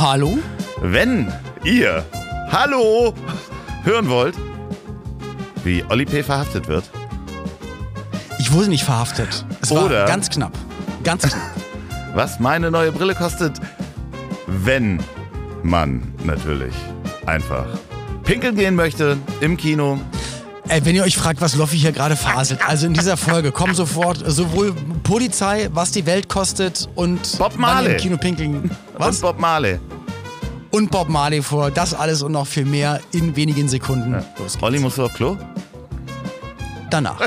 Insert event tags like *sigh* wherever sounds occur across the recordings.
Hallo? Wenn ihr Hallo hören wollt, wie Olli P. verhaftet wird, Ich wurde nicht verhaftet. Es war Oder- ganz knapp. Ganz knapp. *laughs* was meine neue Brille kostet, wenn man natürlich einfach pinkeln gehen möchte im Kino. Ey, wenn ihr euch fragt, was Loffi hier gerade faselt, also in dieser Folge kommen sofort sowohl Polizei, was die Welt kostet und Bob wann Marley. im Kino pinkeln. Was? Und Bob Marley. Und Bob Marley vor. Das alles und noch viel mehr in wenigen Sekunden. Los geht's. Olli, musst du auf Klo? Danach.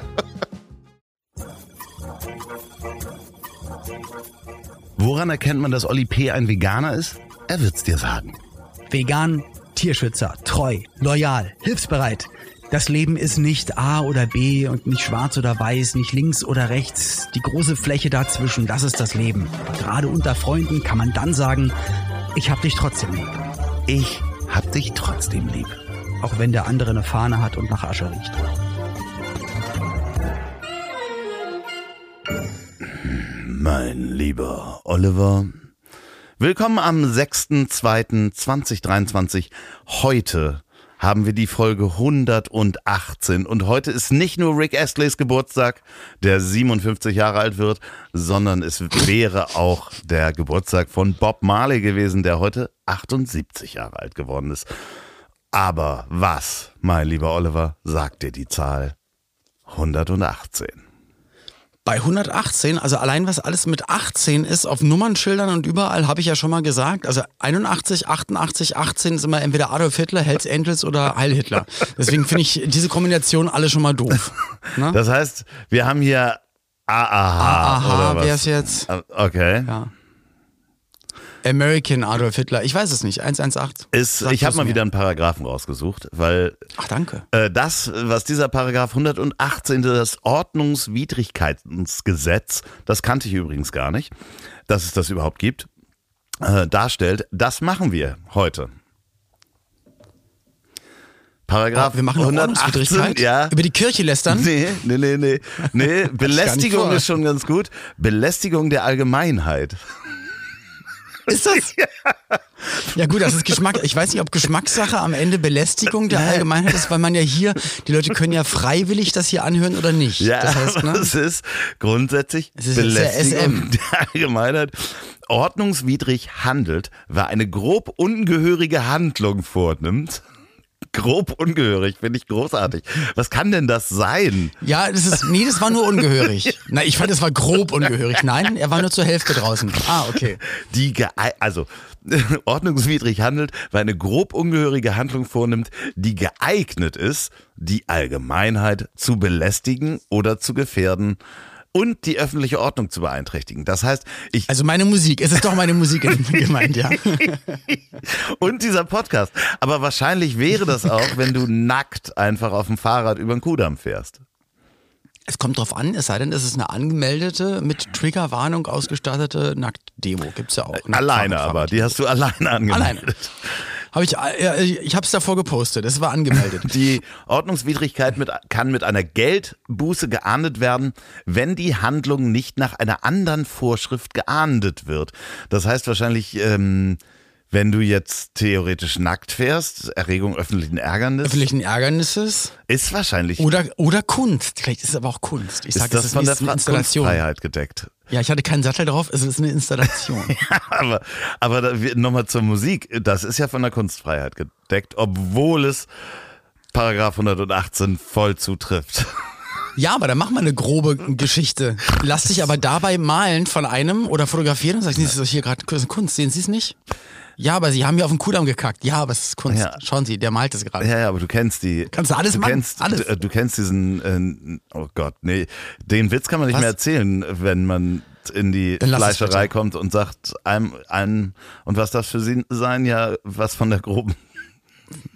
Woran erkennt man, dass Olli P. ein Veganer ist? Er wird's dir sagen. Vegan, Tierschützer, treu, loyal, hilfsbereit. Das Leben ist nicht A oder B und nicht schwarz oder weiß, nicht links oder rechts. Die große Fläche dazwischen, das ist das Leben. Aber gerade unter Freunden kann man dann sagen, ich hab dich trotzdem lieb. Ich hab dich trotzdem lieb. Auch wenn der andere eine Fahne hat und nach Asche riecht. Mein lieber Oliver. Willkommen am 6.2.2023. Heute haben wir die Folge 118 und heute ist nicht nur Rick Astleys Geburtstag, der 57 Jahre alt wird, sondern es wäre auch der Geburtstag von Bob Marley gewesen, der heute 78 Jahre alt geworden ist. Aber was, mein lieber Oliver, sagt dir die Zahl 118? Bei 118, also allein was alles mit 18 ist, auf Nummernschildern und überall habe ich ja schon mal gesagt, also 81, 88, 18 ist immer entweder Adolf Hitler, Hells Angels oder Heil Hitler. Deswegen finde ich diese Kombination alle schon mal doof. Ne? Das heißt, wir haben hier AAH was? wer ist jetzt? Ah, Okay. Ja. American Adolf Hitler, ich weiß es nicht, 118. Ist, ich habe mal mir. wieder einen Paragraphen rausgesucht, weil Ach, danke. äh, das, was dieser Paragraph 118, das Ordnungswidrigkeitsgesetz, das kannte ich übrigens gar nicht, dass es das überhaupt gibt, äh, darstellt, das machen wir heute. Paragraph Ah, Wir machen eine 118, Ordnungswidrigkeit. ja. Über die Kirche lästern. Nee, nee, nee, nee. *laughs* nee Belästigung ist schon ganz gut. Belästigung der Allgemeinheit. Ist das? *laughs* Ja gut, das ist Geschmack. Ich weiß nicht, ob Geschmackssache am Ende Belästigung der Allgemeinheit ist, weil man ja hier, die Leute können ja freiwillig das hier anhören oder nicht. Ja, das heißt, ne? es ist grundsätzlich Es ist Belästigung SM. der Allgemeinheit. Ordnungswidrig handelt, wer eine grob ungehörige Handlung vornimmt. Grob ungehörig, finde ich großartig. Was kann denn das sein? Ja, das ist, nee, das war nur ungehörig. *laughs* Na, ich fand, es war grob ungehörig. Nein, er war nur zur Hälfte draußen. Ah, okay. Die also *laughs* ordnungswidrig handelt, wer eine grob ungehörige Handlung vornimmt, die geeignet ist, die Allgemeinheit zu belästigen oder zu gefährden und die öffentliche Ordnung zu beeinträchtigen. Das heißt, ich Also meine Musik. Es ist doch meine Musik gemeint, ja. *laughs* und dieser Podcast. Aber wahrscheinlich wäre das auch, wenn du nackt einfach auf dem Fahrrad über den Kudamm fährst. Es kommt drauf an, es sei denn, es ist eine angemeldete, mit Triggerwarnung ausgestattete Nacktdemo. Gibt's ja auch. ne? Alleine aber, die hast du alleine angemeldet. Alleine. Habe ich, äh, ich habe es davor gepostet. Es war angemeldet. *laughs* Die Ordnungswidrigkeit mit, kann mit einer Geldbuße geahndet werden, wenn die Handlung nicht nach einer anderen Vorschrift geahndet wird. Das heißt wahrscheinlich, ähm, wenn du jetzt theoretisch nackt fährst, Erregung öffentlichen Ärgernis, Öffentlichen Ärgernisses ist wahrscheinlich oder, oder Kunst. Vielleicht ist es aber auch Kunst. Ich ist sage, das ist von der Fra- Installation. Kunstfreiheit gedeckt. Ja, ich hatte keinen Sattel drauf, es ist eine Installation. *laughs* aber aber wir- nochmal zur Musik. Das ist ja von der Kunstfreiheit gedeckt, obwohl es Paragraph 118 voll zutrifft. ja, aber dann mach mal eine grobe Geschichte. Lass dich aber dabei malen von einem oder fotografieren und sagst, das ist doch hier gerade Kunst, sehen Sie es nicht? Ja, aber Sie haben hier auf den Kudamm gekackt. Ja, aber es ist Kunst. Ja. Schauen Sie, der malt es gerade. Ja, ja, aber du kennst die. Kannst du alles machen? Kennst, Alles. Du, du kennst diesen, äh, oh Gott, nee, den Witz kann man nicht Was? mehr erzählen, wenn man in die Fleischerei kommt und sagt, einem, einem, und was das für sie sein? Ja, was von der groben,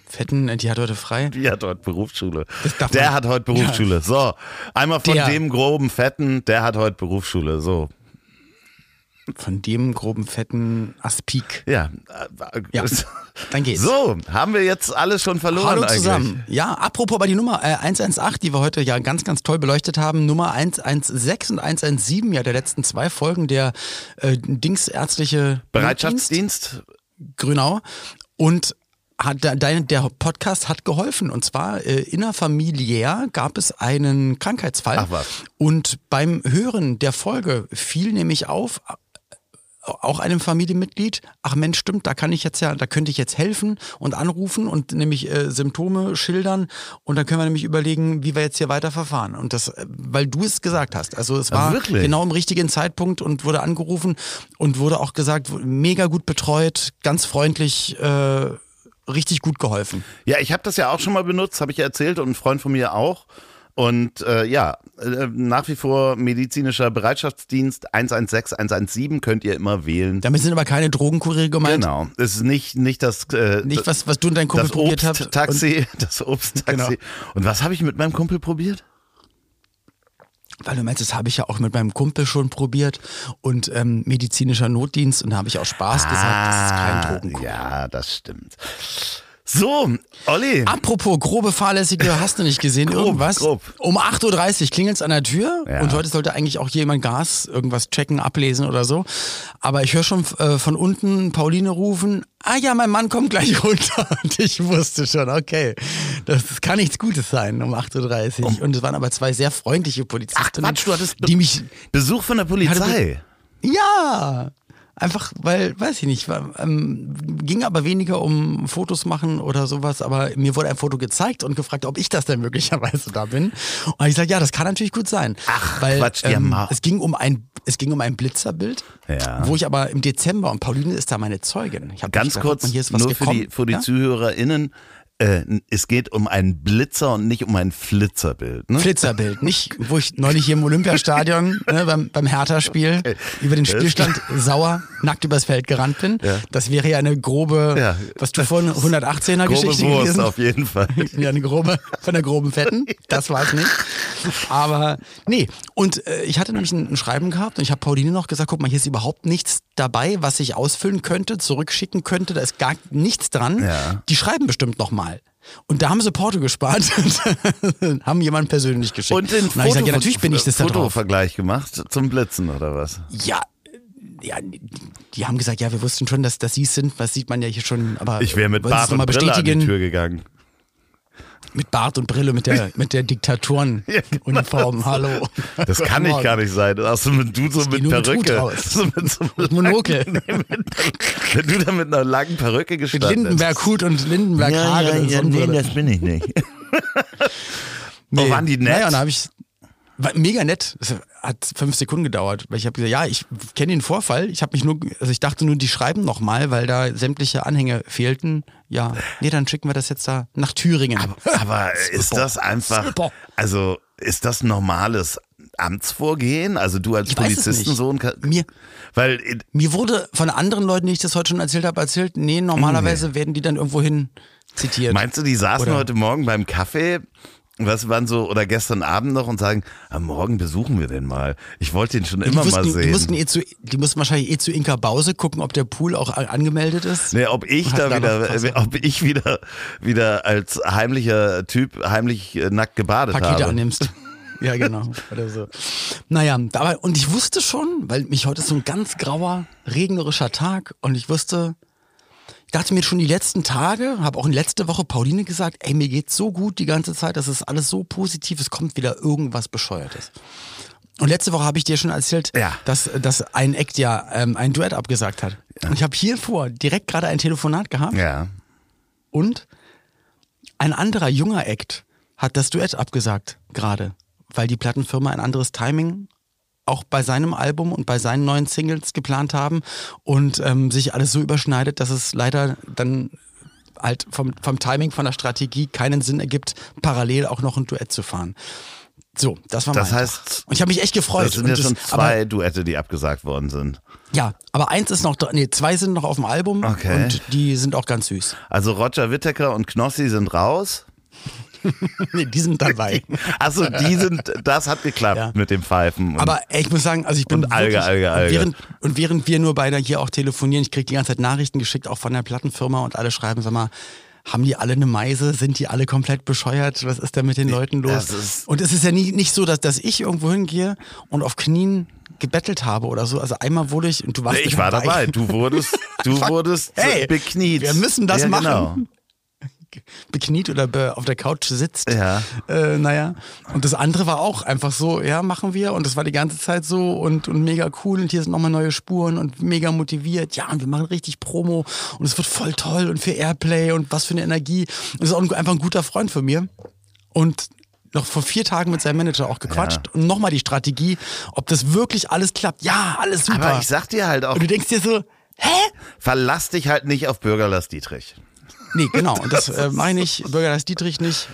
Fetten, äh, die hat heute frei. die hat heute Berufsschule. Der hat heute Berufsschule. So, einmal von Der. dem groben Fetten, der hat heute Berufsschule. So, Von dem groben, fetten Aspik. ja. Ja, *laughs* dann geht's. So, haben wir jetzt alles schon verloren Hallo eigentlich? zusammen. Ja, apropos aber die Nummer äh, 118, die wir heute ja ganz, ganz toll beleuchtet haben. Nummer 116 und 117, ja, der letzten zwei Folgen der äh, Dingsärztliche. Bereitschaftsdienst Grünau. Und hat, dein, der Podcast hat geholfen. Und zwar äh, innerfamiliär gab es einen Krankheitsfall. Ach was. Und beim Hören der Folge fiel nämlich auf, auch einem Familienmitglied, ach Mensch, stimmt, da kann ich jetzt ja, da könnte ich jetzt helfen und anrufen und nämlich äh, Symptome schildern und dann können wir nämlich überlegen, wie wir jetzt hier weiter verfahren. Und das, äh, weil du es gesagt hast. Also es war wirklich? genau im richtigen Zeitpunkt und wurde angerufen und wurde auch gesagt, mega gut betreut, ganz freundlich, äh, richtig gut geholfen. Ja, ich habe das ja auch schon mal benutzt, habe ich ja erzählt und ein Freund von mir auch. Und äh, ja, äh, nach wie vor medizinischer Bereitschaftsdienst 116, 117 könnt ihr immer wählen. Damit sind aber keine Drogenkuriere gemeint. Genau, es ist nicht, nicht das, äh, Nicht was, was du und dein Kumpel probiert habt. Obsttaxi, *laughs* das Obsttaxi. Genau. Und was habe ich mit meinem Kumpel probiert? Weil du meinst, das habe ich ja auch mit meinem Kumpel schon probiert und ähm, medizinischer Notdienst und da habe ich auch Spaß gesagt, das ist kein Drogenkurier. Ah, Ja, das stimmt. So, Olli. Apropos grobe fahrlässige, hast du nicht gesehen Grob, irgendwas? grob. Um 8.30 Uhr klingelt es an der Tür Ja. und heute sollte eigentlich auch jemand Gas irgendwas checken, ablesen oder so. Aber ich höre schon äh, von unten Pauline rufen, ah ja, mein Mann kommt gleich *laughs* runter. Und ich wusste schon, okay, das kann nichts Gutes sein um 8.30 Uhr. Und es waren aber zwei sehr freundliche Polizistinnen, Quatsch, du hattest die mich Besuch von der Polizei. ja, einfach, weil, weiß ich nicht, war, ähm, ging aber weniger um Fotos machen oder sowas, aber mir wurde ein Foto gezeigt und gefragt, ob ich das denn möglicherweise da bin. Und ich sage, ja, das kann natürlich gut sein. Ach, weil, Quatsch, ähm, mal- es ging um ein es ging um ein Blitzerbild, Ja. wo ich aber im Dezember, und Pauline ist da meine Zeugin. Ich hab Ganz kurz, hier ist was nur für gekommen. die, für die ja? ZuhörerInnen. Äh, es geht um einen Blitzer und nicht um ein Flitzerbild. Ne? Flitzerbild, nicht, wo ich neulich hier im Olympiastadion *laughs* ne, beim, beim Hertha-Spiel über den Spielstand sauer nackt übers Feld gerannt bin. Ja. Das wäre ja eine grobe, Ja. was du vorhin 118er Grobe Geschichte Wurst gewesen. auf jeden Fall. *laughs* Ja, eine grobe, von der groben Fetten. Das war es nicht. Aber nee. Und äh, ich hatte nämlich ein, ein Schreiben gehabt und ich habe Pauline noch gesagt, guck mal, hier ist überhaupt nichts dabei, was ich ausfüllen könnte, zurückschicken könnte. Da ist gar nichts dran. Ja. Die schreiben bestimmt noch mal. Und da haben sie Porto gespart und *laughs* haben jemanden persönlich geschickt. Und den hab ich gesagt, ja, natürlich bin ich das. Fotovergleich gemacht zum Blitzen oder was? Ja, ja, die haben gesagt, ja, wir wussten schon, dass, dass sie es sind. Was sieht man ja hier schon. Aber Ich wäre mit es Bart und Brille an die bestätigen? Tür gegangen. Mit Bart und Brille, mit der, *laughs* mit der Diktatoren-Uniform. *laughs* Hallo. Das kann ich gar nicht sein. Also mit, du so mit mit Perücke. raus. So mit, so Mit Monokel. *laughs* Wenn du da mit einer langen Perücke Mit gestanden Lindenberg-Hut und Lindenberg-Haare. in Sonnenbrille. bin ich nicht. Oh, waren die nett? Naja, und dann habe ich war mega nett. Es hat fünf Sekunden gedauert, weil ich habe gesagt, ja, ich kenne den Vorfall. Ich habe mich nur, also ich dachte nur, die schreiben noch mal, weil da sämtliche Anhänge fehlten. Ja, nee, dann schicken wir das jetzt da nach Thüringen. Aber *laughs* ist Super. das einfach, also ist das normales Amtsvorgehen? Also du als Polizistensohn? Mir, Weil mir wurde von anderen Leuten, die ich das heute schon erzählt habe, erzählt, nee, normalerweise werden die dann irgendwo hin zitiert. Meinst du, die saßen Oder- heute Morgen beim Kaffee, was waren so, oder gestern Abend noch und sagen, am Morgen besuchen wir den mal. Ich wollte den schon die, immer wussten, mal die, sehen. mussten eh zu, die mussten wahrscheinlich eh zu Inka Bause gucken, ob der Pool auch angemeldet ist. Nee, ob ich da wieder, ob ich wieder, wieder als heimlicher Typ heimlich äh, nackt gebadet Pakete habe. annimmst. Ja, genau. *laughs* Oder so. Naja, aber, und ich wusste schon, weil mich heute ist so ein ganz grauer, regnerischer Tag und ich wusste, dachte mir schon die letzten Tage, habe auch in letzte Woche Pauline gesagt, ey, mir geht's so gut die ganze Zeit, das ist alles so positiv, es kommt wieder irgendwas Bescheuertes. Und letzte Woche habe ich dir schon erzählt, Ja. dass, dass ein Act ja ähm, ein Duett abgesagt hat. Und ich habe hier vor direkt gerade ein Telefonat gehabt Ja. und ein anderer junger Act hat das Duett abgesagt gerade, weil die Plattenfirma ein anderes Timing auch bei seinem Album und bei seinen neuen Singles geplant haben und ähm, sich alles so überschneidet, dass es leider dann halt vom, vom Timing, von der Strategie keinen Sinn ergibt, parallel auch noch ein Duett zu fahren. So, das war Das mein heißt, Tag. Und ich habe mich echt gefreut. Das sind ja schon aber, zwei Duette, die abgesagt worden sind. ja, aber eins ist noch, nee, zwei sind noch auf dem Album Okay. und die sind auch ganz süß. Also Roger Whittaker und Knossi sind raus. *laughs* Nee, die sind dabei. Also die sind, das hat geklappt Ja. mit dem Pfeifen. Aber ey, ich muss sagen, also ich bin Und Alge, wirklich, Alge, Alge. Und während, und während wir nur beide hier auch telefonieren, ich kriege die ganze Zeit Nachrichten geschickt, auch von der Plattenfirma und alle schreiben, sag mal, haben die alle eine Meise? Sind die alle komplett bescheuert? Was ist da mit den Leuten los? Und es ist ja nie, nicht so, dass, dass ich irgendwo hingehe und auf Knien gebettelt habe oder so. Also einmal wurde ich und du warst Ich war dabei. dabei. Du wurdest, *laughs* du wurdest Hey, bekniet. wir müssen das ja, machen. Genau. Bekniet oder auf der Couch sitzt. Ja. Äh, naja. Und das andere war auch einfach so, ja, machen wir. Und das war die ganze Zeit so und, und mega cool. Und hier sind nochmal neue Spuren und mega motiviert. Ja, und wir machen richtig Promo und es wird voll toll und für Airplay und was für eine Energie. Und das ist auch ein, einfach ein guter Freund von mir. Und noch vor vier Tagen mit seinem Manager auch gequatscht und nochmal die Strategie, ob das wirklich alles klappt. Ja, alles super. Aber ich sag dir halt auch, und du denkst dir so, hä? verlass dich halt nicht auf Bürgerlass Dietrich. Nee, genau. Und das äh, *laughs* meine ich, Bürgermeister Dietrich nicht,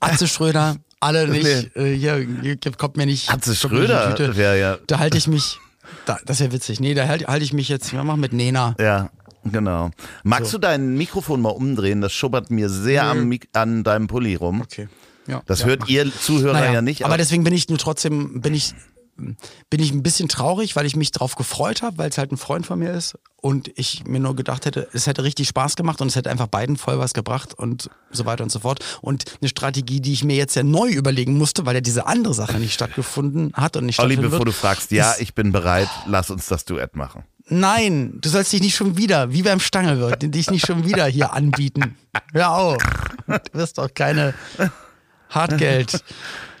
Atze Schröder, alle nicht. Äh, hier, hier kommt mir nicht. Atze Schröder wäre ja, Da halte ich mich, da, das ist ja witzig. Nee, da halte halte ich mich jetzt, wir machen mit Nena. ja, genau. Magst du dein Mikrofon mal umdrehen? Das schubbert mir sehr am Mik an deinem Pulli rum. Okay. Ja, Das ja, hört mach. ihr Zuhörer Naja, ja nicht. Aber deswegen bin ich nur trotzdem, bin ich, bin ich ein bisschen traurig, weil ich mich drauf gefreut habe, weil es halt ein Freund von mir ist und ich mir nur gedacht hätte, es hätte richtig Spaß gemacht und es hätte einfach beiden voll was gebracht und so weiter und so fort. Und eine Strategie, die ich mir jetzt ja neu überlegen musste, weil ja diese andere Sache nicht stattgefunden hat und nicht Olli, bevor du fragst, ja, ich bin bereit, lass uns das Duett machen. Nein, du sollst dich nicht schon wieder, wie beim Stangelwirt, dich nicht schon wieder hier anbieten. Hör auf. Du wirst doch keine Hartgeld.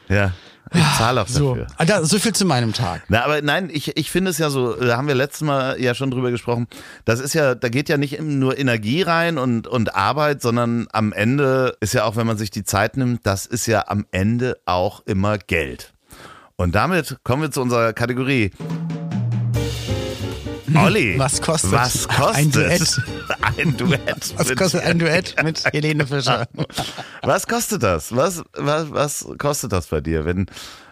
Ja, ich zahle auch So, dafür. Ah, da, so viel zu meinem Tag. Na, aber nein, ich, ich finde es ja so, da haben wir letztes Mal ja schon drüber gesprochen, das ist ja, da geht ja nicht nur Energie rein und, und Arbeit, sondern am Ende ist ja auch, wenn man sich die Zeit nimmt, das ist ja am Ende auch immer Geld. Und damit kommen wir zu unserer Kategorie. Olli, *laughs* Was kostet was kostet ein Duett? *laughs* Ein Duett. Was kostet ein Duett mit *laughs* Helene Fischer? Was kostet das? Was, was, was kostet das bei dir, wenn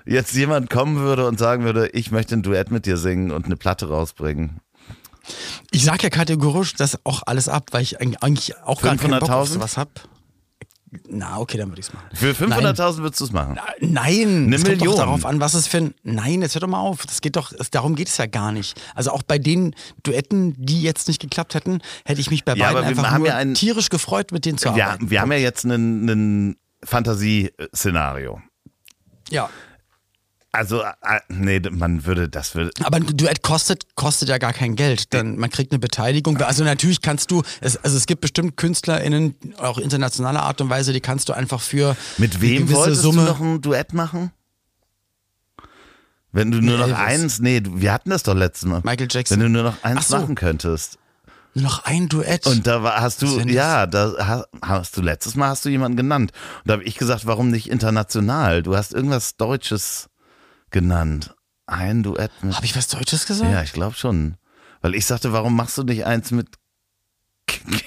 jetzt jemand kommen würde und sagen würde, ich möchte ein Duett mit dir singen und eine Platte rausbringen? Ich sag ja kategorisch das auch alles ab, weil ich eigentlich- auch gar keinen Bock auf 500.000? sowas hab. Na, okay, dann würde ich's machen. Für 500.000 würdest du es machen? Nein, Eine es kommt Million. doch darauf an, was es für ein. Nein, jetzt hör doch mal auf. Das geht doch, es, darum geht es ja gar nicht. Also auch bei den Duetten, die jetzt nicht geklappt hätten, hätte ich mich bei Ja, beiden einfach nur ja ein- tierisch gefreut, mit denen zu arbeiten. wir haben ja jetzt einen Fantasieszenario. ja. Also, äh, nee, man würde, das würde, Aber ein Duett kostet, kostet ja gar kein Geld. Dann, man kriegt eine Beteiligung. Also natürlich kannst du, es, also es gibt bestimmt KünstlerInnen, auch internationaler Art und Weise, die kannst du einfach für mit wem wolltest Summe. du noch ein Duett machen? Wenn du nur Mit noch eins, nee, wir hatten das doch letztes Mal. Michael Jackson. Wenn du nur noch eins so. machen könntest. Nur noch ein Duett. Und da war, hast du, denn ja, da ha- hast du letztes Mal hast du jemanden genannt. Und da habe ich gesagt, warum nicht international? Du hast irgendwas Deutsches genannt. Ein Duett mit. Habe ich was Deutsches gesagt? Ja, ich glaube schon. Weil ich sagte, warum machst du nicht eins mit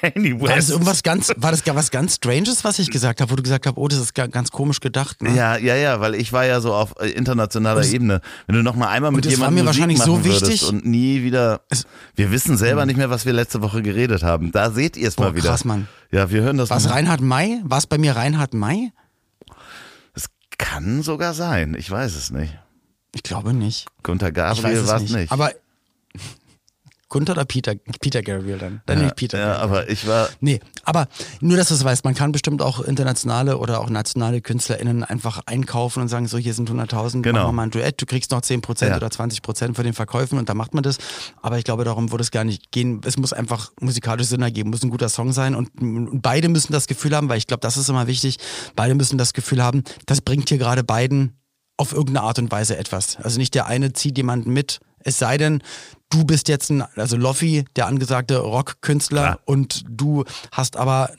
Kanye War das West? irgendwas ganz, war das gar was ganz Stranges, was ich gesagt habe, wo du gesagt hast, oh, das ist ga- ganz komisch gedacht. Ne? Ja, ja, ja, weil ich war ja so auf äh, internationaler Und- Ebene. Wenn du noch mal einmal mit das war jemandem mir Musik wahrscheinlich machen so würdest wichtig. und nie wieder. Es- wir wissen selber nicht mehr, was wir letzte Woche geredet haben. Da seht ihr es mal Boah, wieder. krass, Mann. Ja, wir hören das. War es. Reinhard May? War es bei mir Reinhard May? Es kann sogar sein. Ich weiß es nicht. Ich glaube nicht. Gunter Gabriel war es nicht. nicht. Aber Gunther oder Peter? Peter Gabriel dann. Dann ja, nicht Peter. ja, aber ich war. Nee, aber nur, dass du es weißt, man kann bestimmt auch internationale oder auch nationale KünstlerInnen einfach einkaufen und sagen, so, hier sind 100.000, Genau. machen wir mal ein Duett, du kriegst noch 10% Ja. oder 20% von den Verkäufen und dann macht man das. Aber ich glaube, darum würde es gar nicht gehen. Es muss einfach musikalisch Sinn ergeben, muss ein guter Song sein und beide müssen das Gefühl haben, weil ich glaube, das ist immer wichtig, beide müssen das Gefühl haben, das bringt hier gerade beiden auf irgendeine Art und Weise etwas. Also nicht der eine zieht jemanden mit, es sei denn, du bist jetzt ein, also Loffi, der angesagte Rockkünstler Klar. und du hast aber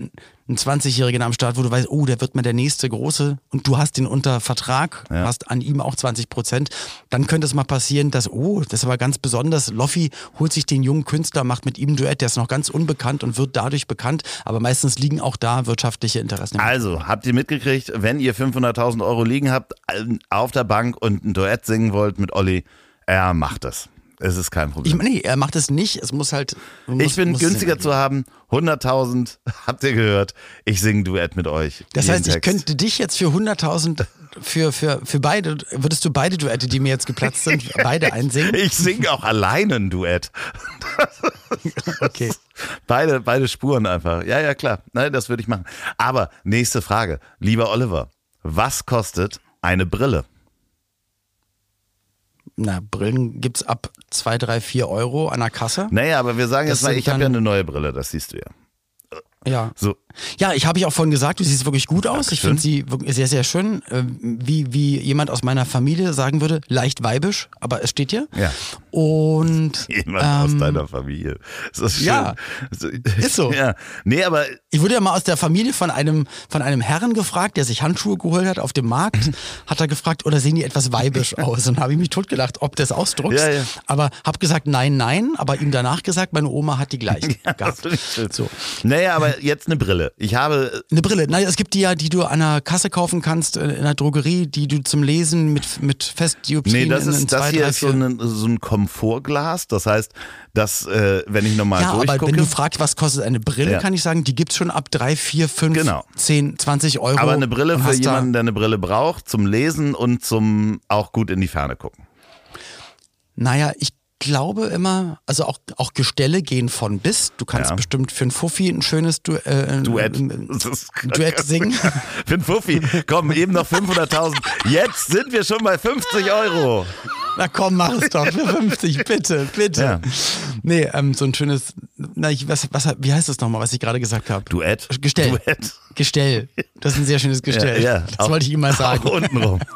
einen 20-Jährigen am Start, wo du weißt, oh, der wird mal der nächste große und du hast den unter Vertrag, Ja. hast an ihm auch 20 Prozent, dann könnte es mal passieren, dass, oh, das ist aber ganz besonders, Loffi holt sich den jungen Künstler, macht mit ihm ein Duett, der ist noch ganz unbekannt und wird dadurch bekannt, aber meistens liegen auch da wirtschaftliche Interessen. Also, habt ihr mitgekriegt, wenn ihr 500.000 Euro liegen habt, äh, auf der Bank und ein Duett singen wollt mit Olli, er macht es. Es ist kein Ich Problem. meine, nee, er macht es nicht, es muss halt. Muss, Ich bin günstiger zu haben. 100.000, *laughs* habt ihr gehört. Ich singe Duett mit euch. Das heißt, ich Text. könnte dich jetzt für 100.000 für, für, für beide, würdest du beide Duette, die mir jetzt geplatzt sind, *laughs* beide einsingen? Ich singe auch alleine ein Duett. *laughs* Okay. Beide, beide Spuren einfach. Ja, ja, klar. Nein, das würde ich machen. Aber nächste Frage. Lieber Oliver, was kostet eine Brille? Na, Brillen gibt's ab 2, 3, 4 Euro an der Kasse. Naja, aber wir sagen Das jetzt mal, ich habe ja eine neue Brille, das siehst du ja. Ja. So, Ja, ich habe ich auch vorhin gesagt, du siehst wirklich gut aus. Ich Dankeschön. finde sie sehr, sehr schön. Ähm, Wie, wie jemand aus meiner Familie sagen würde, leicht weibisch, aber es steht hier. Ja. Und *laughs* jemand aus ähm, deiner Familie. Ist das schön? ja, ist so. Ja. Nee, aber Ich wurde ja mal aus der Familie von einem, von einem Herrn gefragt, der sich Handschuhe geholt hat auf dem Markt. *laughs* hat er gefragt, oder sehen die etwas weibisch aus? Und habe ich mich totgelacht, ob des Ausdrucks. Ja, ja. Aber habe gesagt, nein, nein. Aber ihm danach gesagt, meine Oma hat die gleichen *laughs* gehabt. ich schön. So. Naja, aber jetzt eine Brille. Ich habe Eine Brille. Nein, es gibt die ja, die du an der Kasse kaufen kannst, äh, in der Drogerie, die du zum Lesen mit, mit Festdioptrien Nee, das in, in ist das zwei, hier drei, ist so ein, so ein Komfortglas. Das heißt, dass äh, wenn ich nochmal Ja, aber durchgucke. wenn du fragst, was kostet eine Brille, Ja. kann ich sagen, die gibt's schon ab drei, vier, fünf, Genau. zehn, 20 Euro. aber eine Brille für jemanden, der eine Brille braucht, zum Lesen und zum auch gut in die Ferne gucken. Naja, ich glaube immer, also auch, auch Gestelle gehen von bis. Du kannst Ja. bestimmt für ein Fuffi ein schönes du äh, Duett. ein- Das ist- Duett singen. *laughs* Für einen Fuffi. Komm, eben noch 500.000. Jetzt sind wir schon bei 50 Euro. Na komm, mach es doch für 50, bitte, bitte. Ja. Nee, ähm, so ein schönes, na, ich, was, was, wie heißt das nochmal, was ich gerade gesagt habe? Duett. Gestell. Duett. Gestell. Das ist ein sehr schönes Gestell. Ja, ja. das Auch- wollte ich ihm mal sagen. Auch *laughs* untenrum. *laughs*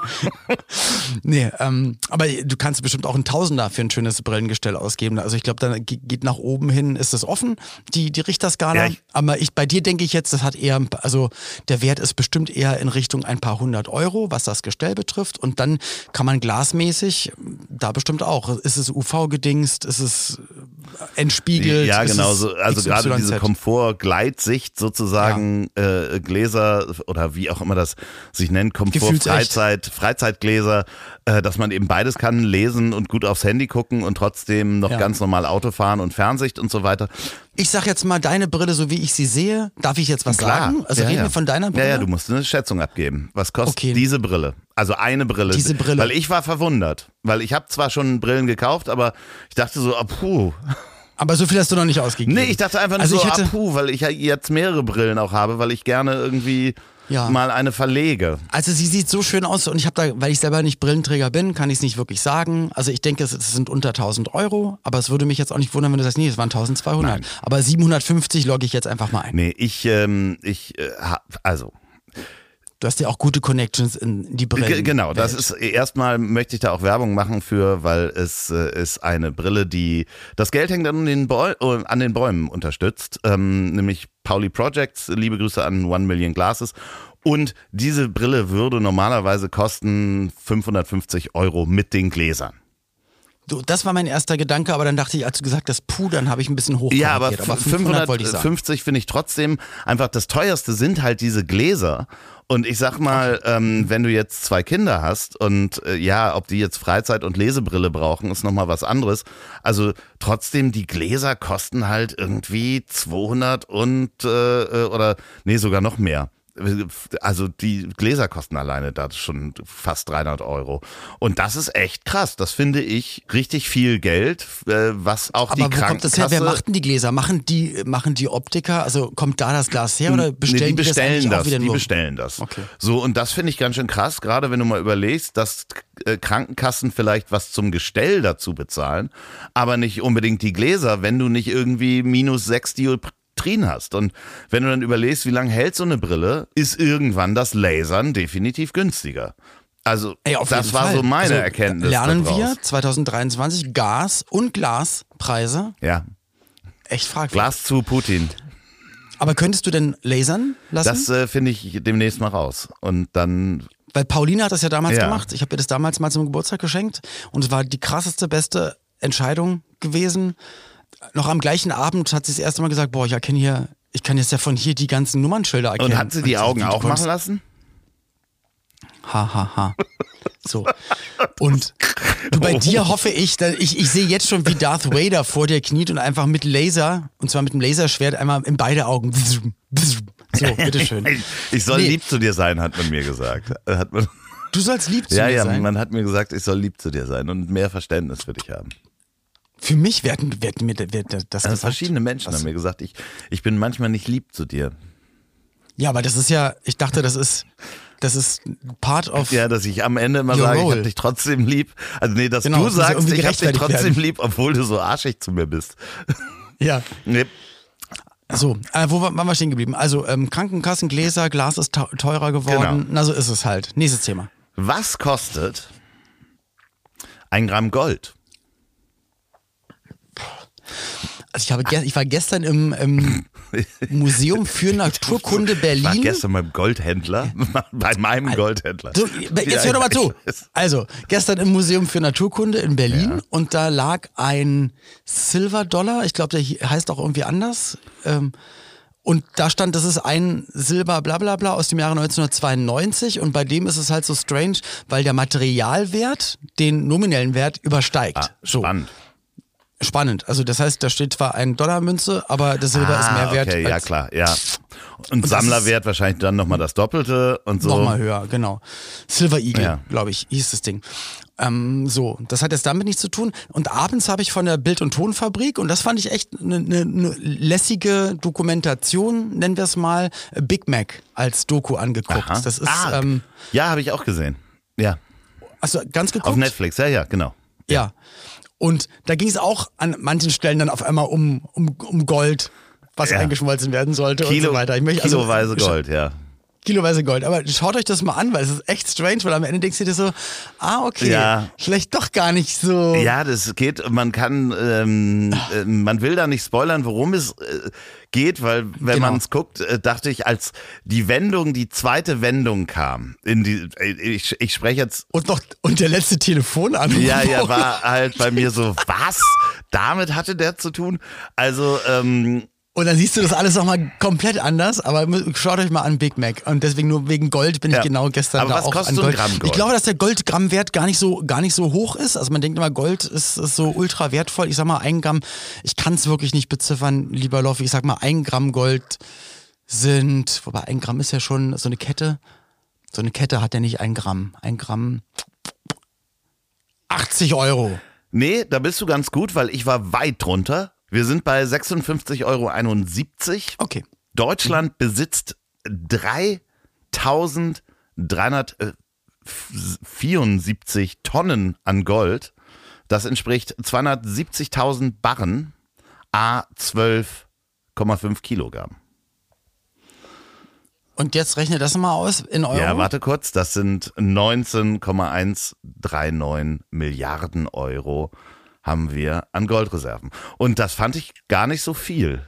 Nee, ähm, aber du kannst bestimmt auch einen Tausender für ein schönes Brillengestell ausgeben. Also ich glaube, dann ge- geht nach oben hin, ist es offen, die, die Richterskala. Ja, aber ich, bei dir denke ich jetzt, das hat eher, ein also der Wert ist bestimmt eher in Richtung ein paar hundert Euro, was das Gestell betrifft. Und dann kann man glasmäßig, da bestimmt auch, ist es UV-gedingst, ist es äh, entspiegelt. Ja, genau. also gerade diese Komfort-Gleitsicht sozusagen, äh, Gläser oder wie auch immer das sich nennt, Komfort. Freizeit, Freizeitgläser, äh, dass man eben beides kann, lesen und gut aufs Handy gucken und trotzdem noch Ja. ganz normal Auto fahren und Fernsicht und so weiter. Ich sag jetzt mal, deine Brille, so wie ich sie sehe, darf ich jetzt was sagen? Also ja, reden ja. wir von deiner Brille? Ja, ja, du musst eine Schätzung abgeben. Was kostet Okay. diese Brille? Also eine Brille. Diese Brille. Weil ich war verwundert. Weil ich habe zwar schon Brillen gekauft, aber ich dachte so, ah, puh. Aber so viel hast du noch nicht ausgegeben. Nee, ich dachte einfach nur Also so, ich hätte- ah, puh, weil ich jetzt mehrere Brillen auch habe, weil ich gerne irgendwie Ja. mal eine verlege. Also sie sieht so schön aus und ich habe da, weil ich selber nicht Brillenträger bin, kann ich es nicht wirklich sagen. Also ich denke, es, sind unter 1000 Euro, aber es würde mich jetzt auch nicht wundern, wenn du sagst, nee, es waren 1200. Nein. Aber 750 logge ich jetzt einfach mal ein. Nee, ich, ähm, ich, äh, also, Du hast ja auch gute Connections in die Brillen. G genau, das ist erstmal möchte ich da auch Werbung machen für, weil es äh, ist eine Brille, die das Geld hängt an den, Bäu äh, an den Bäumen unterstützt, ähm, nämlich Pauli Projects, liebe Grüße an One Million Glasses. Und diese Brille würde normalerweise kosten 550 Euro mit den Gläsern. Du, das war mein erster Gedanke, aber dann dachte ich, als du gesagt hast, puh, dann habe ich ein bisschen hoch Ja, aber, aber 500 wollte ich sagen. 550 finde ich trotzdem einfach das teuerste sind halt diese Gläser. Und ich sag mal, ähm, wenn du jetzt zwei Kinder hast und äh, ja, ob die jetzt Freizeit- und Lesebrille brauchen, ist nochmal was anderes. Also trotzdem, die Gläser kosten halt irgendwie 200 und, äh, äh, oder, nee, sogar noch mehr. Also die Gläser kosten alleine da schon fast 300 Euro. Und das ist echt krass. Das finde ich richtig viel Geld, äh, was auch die aber wo kommt das her? Krankenkasse... Wer macht denn die Gläser? Machen die, machen die Optiker? Also kommt da das Glas her oder bestellen nee, die bestellen das, das, die nur? bestellen das. Okay. So und das finde ich ganz schön krass, gerade wenn du mal überlegst, dass äh, Krankenkassen vielleicht was zum Gestell dazu bezahlen, aber nicht unbedingt die Gläser, wenn du nicht irgendwie minus sechs Dioptrien hast. Und wenn du dann überlegst, wie lange hält so eine Brille, ist irgendwann das Lasern definitiv günstiger. Also Ey, das war Fall. so meine also, Erkenntnis. Lernen daraus. wir 2023 Gas- und Glaspreise Ja, echt fragwürdig. Glas zu Putin. Aber könntest du denn lasern lassen? Das äh, finde ich demnächst mal raus. Und dann Weil Pauline hat das ja damals Ja. gemacht. Ich habe ihr das damals mal zum Geburtstag geschenkt und es war die krasseste, beste Entscheidung gewesen. Noch am gleichen Abend hat sie das erste Mal gesagt, boah, ich erkenne hier, ich kann jetzt ja von hier die ganzen Nummernschilder erkennen. und hat sie die ich, Augen auch machen lassen? Ha, ha, ha. So. Und du, bei dir hoffe ich, da- ich, ich sehe jetzt schon, wie Darth Vader vor dir kniet und einfach mit Laser, und zwar mit dem Laserschwert, einmal in beide Augen. So, bitteschön. *laughs* Ich soll Nee. lieb zu dir sein, hat man mir gesagt. Hat man, Du sollst lieb *laughs* zu ja, mir ja, sein. man hat mir gesagt, ich soll lieb zu dir sein und mehr Verständnis für dich haben. Für mich werden, werden mir wird das Also verschiedene Menschen Was? haben mir gesagt, ich, ich bin manchmal nicht lieb zu dir. Ja, aber das ist ja, ich dachte, das ist, das ist part of. Ja, dass ich am Ende immer sage, ich role. habe dich trotzdem lieb. Also nee, dass Genau, du sagst, ich habe dich trotzdem werden. lieb, obwohl du so arschig zu mir bist. *laughs* ja. Nee. So, äh, wo waren wir stehen geblieben? Also ähm, Krankenkassengläser, Glas ist teu- teurer geworden. Genau. Na, so ist es halt. Nächstes Thema. Was kostet ein Gramm Gold? Also ich, habe ich war gestern im, im *laughs* Museum für Naturkunde Ich war Berlin. gestern beim Goldhändler, *laughs* bei meinem Goldhändler. So, jetzt hör doch mal zu. Ja. Also, gestern im Museum für Naturkunde in Berlin und da lag ein Silver Dollar, ich glaube, der heißt auch irgendwie anders. Ähm, und da stand, das ist ein Silber bla bla bla aus dem Jahre 1992 und bei dem ist es halt so strange, weil der Materialwert den nominellen Wert übersteigt. Ah, so. Spannend. Also das heißt, da steht zwar ein Dollarmünze, aber das Silber ist mehr wert Ah, okay, ja klar, ja. Und, das Sammlerwert wahrscheinlich dann nochmal das Doppelte und so. Nochmal höher, genau. Silver Eagle, Ja. glaube ich, hieß das Ding. Ähm, so, das hat jetzt damit nichts zu tun. Und abends habe ich von der Bild- und Tonfabrik, und das fand ich echt eine ne, ne lässige Dokumentation, nennen wir es mal, Big Mac als Doku angeguckt. Aha. Das ist, ah, ähm, ja, habe ich auch gesehen. Ja, du ganz geguckt? auf Netflix, ja, ja, genau. Ja. Und da ging es auch an manchen Stellen dann auf einmal um, um, um Gold, was Ja. eingeschmolzen werden sollte und so weiter. Ich möchte, also- kiloweise Gold, ja. Kiloweise Gold. Aber schaut euch das mal an, weil es ist echt strange, weil am Ende denkst du dir so, ah, okay, Ja. vielleicht doch gar nicht so. Ja, das geht, man kann, ähm, äh, man will da nicht spoilern, worum es äh, geht, weil wenn Genau. man es guckt, äh, dachte ich, als die Wendung, die zweite Wendung kam, in die, äh, ich, ich spreche jetzt, Und noch, und der letzte Telefonanruf. ja, ja, *laughs* war halt bei mir so, was? Damit hatte der zu tun? Also, ähm, Und dann siehst du das alles nochmal komplett anders, aber schaut euch mal an Big Mac. Und deswegen nur wegen Gold bin ich Ja. genau gestern Aber da was auch kostet an so Gold. Gramm Gold? Ich glaube, dass der Goldgrammwert gar nicht so gar nicht so hoch ist. Also man denkt immer, Gold ist, ist so ultra wertvoll. Ich sag mal, ein Gramm, ich kann es wirklich nicht beziffern, lieber Loffi. Ich sag mal, ein Gramm Gold sind, wobei ein Gramm ist ja schon so eine Kette. So eine Kette hat ja nicht ein Gramm. Ein Gramm 80 Euro. nee, da bist du ganz gut, weil ich war weit drunter. Wir sind bei 56,71 Euro. Okay. Deutschland besitzt 3374 Tonnen an Gold. Das entspricht 270.000 Barren, a 12,5 Kilogramm. Und jetzt rechne das mal aus in Euro. Ja, warte kurz, das sind 19,139 Milliarden Euro haben wir an Goldreserven. Und das fand ich gar nicht so viel.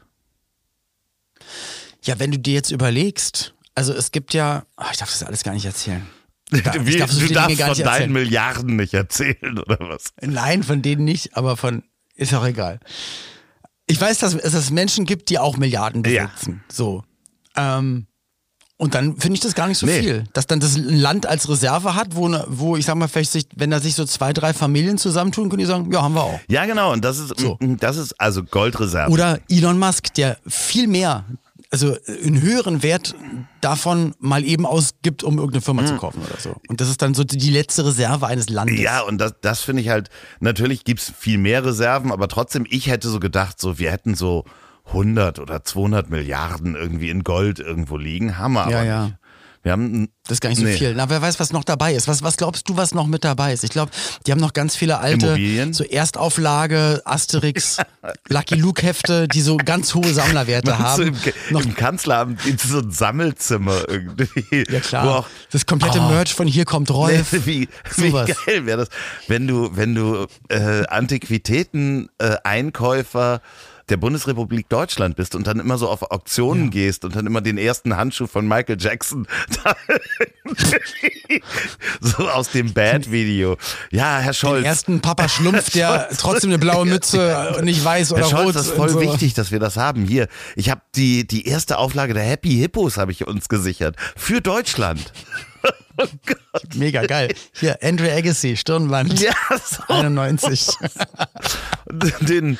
Ja, wenn du dir jetzt überlegst, also es gibt ja, ah, ich darf das alles gar nicht erzählen. *laughs* Da- ich Wie, darf so du darfst von nicht deinen erzählen. Milliarden nicht erzählen, oder was? Nein, von denen nicht, aber von, ist auch egal. Ich weiß, dass es dass Menschen gibt, die auch Milliarden Ja. besitzen. So. Ähm, und dann finde ich das gar nicht so Nee. viel. Dass dann das ein Land als Reserve hat, wo, ne, wo ich sag mal, vielleicht sich, wenn da sich so zwei, drei Familien zusammentun, können die sagen, ja, haben wir auch. Ja, genau. Und das ist, So. das ist also Goldreserven. Oder Elon Musk, der viel mehr, also einen höheren Wert davon mal eben ausgibt, um irgendeine Firma Hm. zu kaufen oder so. Und das ist dann so die letzte Reserve eines Landes. Ja, und das, das finde ich halt, natürlich gibt's viel mehr Reserven, aber trotzdem, ich hätte so gedacht, so wir hätten so 100 oder 200 Milliarden irgendwie in Gold irgendwo liegen. Haben wir aber Ja, ja. nicht. Wir haben, Das ist gar nicht so Nee. viel. Na, wer weiß, was noch dabei ist. Was, was glaubst du, was noch mit dabei ist? Ich glaube, die haben noch ganz viele alte, Immobilien? so Erstauflage, Asterix, *laughs* Lucky Luke Hefte, die so ganz hohe Sammlerwerte so haben. im, noch, im Kanzleramt in so ein Sammelzimmer irgendwie. ja Wo klar. auch, das komplette Oh. Merch von Hier kommt Rolf. wie, wie sowas. geil wäre das, wenn du, wenn du äh, Antiquitäten-Einkäufer der Bundesrepublik Deutschland bist und dann immer so auf Auktionen gehst und dann immer den ersten Handschuh von Michael Jackson *laughs* da so aus dem Bad-Video. Ja, Herr Scholz. Den ersten Papa Schlumpf, der trotzdem eine blaue Mütze *laughs* und nicht weiß oder Herr Scholz, rot. das ist voll so. wichtig, dass wir das haben. Hier, ich habe die, die erste Auflage der Happy Hippos habe ich uns gesichert. Für Deutschland. Mega geil. Hier, Andre Agassi, Stirnband. Ja, so. 91. *laughs* Den,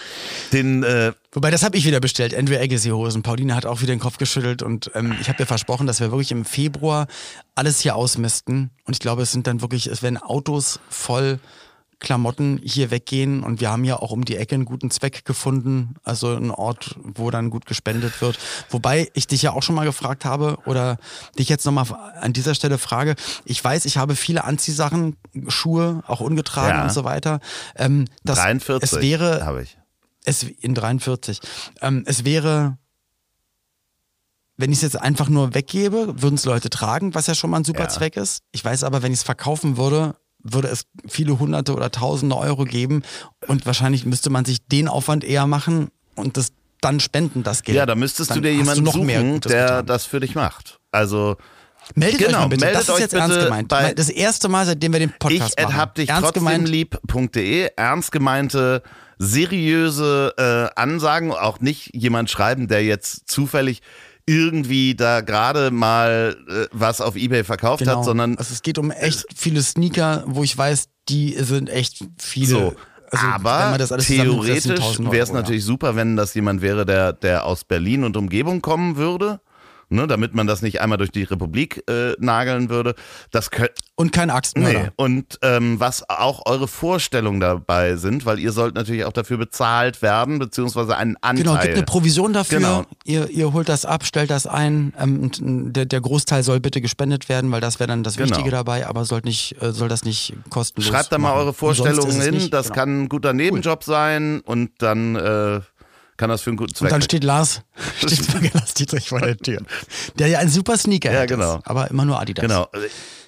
den, äh, Wobei, das habe ich wieder bestellt, Andre Agassi Hosen. Pauline hat auch wieder den Kopf geschüttelt und ähm, ich habe ihr versprochen, dass wir wirklich im Februar alles hier ausmisten. Und ich glaube, es sind dann wirklich, es werden Autos voll Klamotten hier weggehen und wir haben ja auch um die Ecke einen guten Zweck gefunden, also einen Ort, wo dann gut gespendet wird. Wobei ich dich ja auch schon mal gefragt habe oder dich jetzt nochmal an dieser Stelle frage, ich weiß, ich habe viele Anziehsachen, Schuhe, auch ungetragen Ja. und so weiter. Ähm, das, 43 es wäre, habe ich. es in 43. Ähm, es wäre, wenn ich es jetzt einfach nur weggebe, würden es Leute tragen, was ja schon mal ein super Ja. Zweck ist. Ich weiß aber, wenn ich es verkaufen würde, würde es viele hunderte oder tausende Euro geben und wahrscheinlich müsste man sich den Aufwand eher machen und das dann spenden, das Geld. Ja, da müsstest Dann du dir jemanden noch mehr suchen, der getan. das für dich macht. Also Meldet euch genau, mal bitte, meldet das ist euch jetzt ernst gemeint. das erste Mal, seitdem wir den Podcast ich machen. hab dich ernst gemeint. lieb.de, ernst gemeinte, seriöse äh, Ansagen, auch nicht jemand schreiben, der jetzt zufällig irgendwie da gerade mal äh, was auf Ebay verkauft Genau. hat, sondern also es geht um echt viele Sneaker, wo ich weiß, die sind echt viele. so. Also, Aber theoretisch 1000 wäre es natürlich super, wenn das jemand wäre, der, der aus Berlin und Umgebung kommen würde. Ne, damit man das nicht einmal durch die Republik äh, nageln würde. Das Und kein Axtmörder. Nee. Und ähm, was auch eure Vorstellungen dabei sind, weil ihr sollt natürlich auch dafür bezahlt werden, beziehungsweise einen Anteil. Genau, gibt eine Provision dafür. Genau. Ihr, ihr holt das ab, stellt das ein. Ähm, und, äh, der, der Großteil soll bitte gespendet werden, weil das wäre dann das Genau. Wichtige dabei, aber soll, nicht, äh, soll das nicht kostenlos Schreibt da mal machen. eure Vorstellungen hin. Das Genau. kann ein guter Nebenjob sein und dann äh, kann das für einen guten Zweck. Und dann steht Lars, steht sogar *laughs* Lars Dietrich vor der Tür. Der ja ein super Sneaker Ja, genau. ist, aber immer nur Adidas. genau.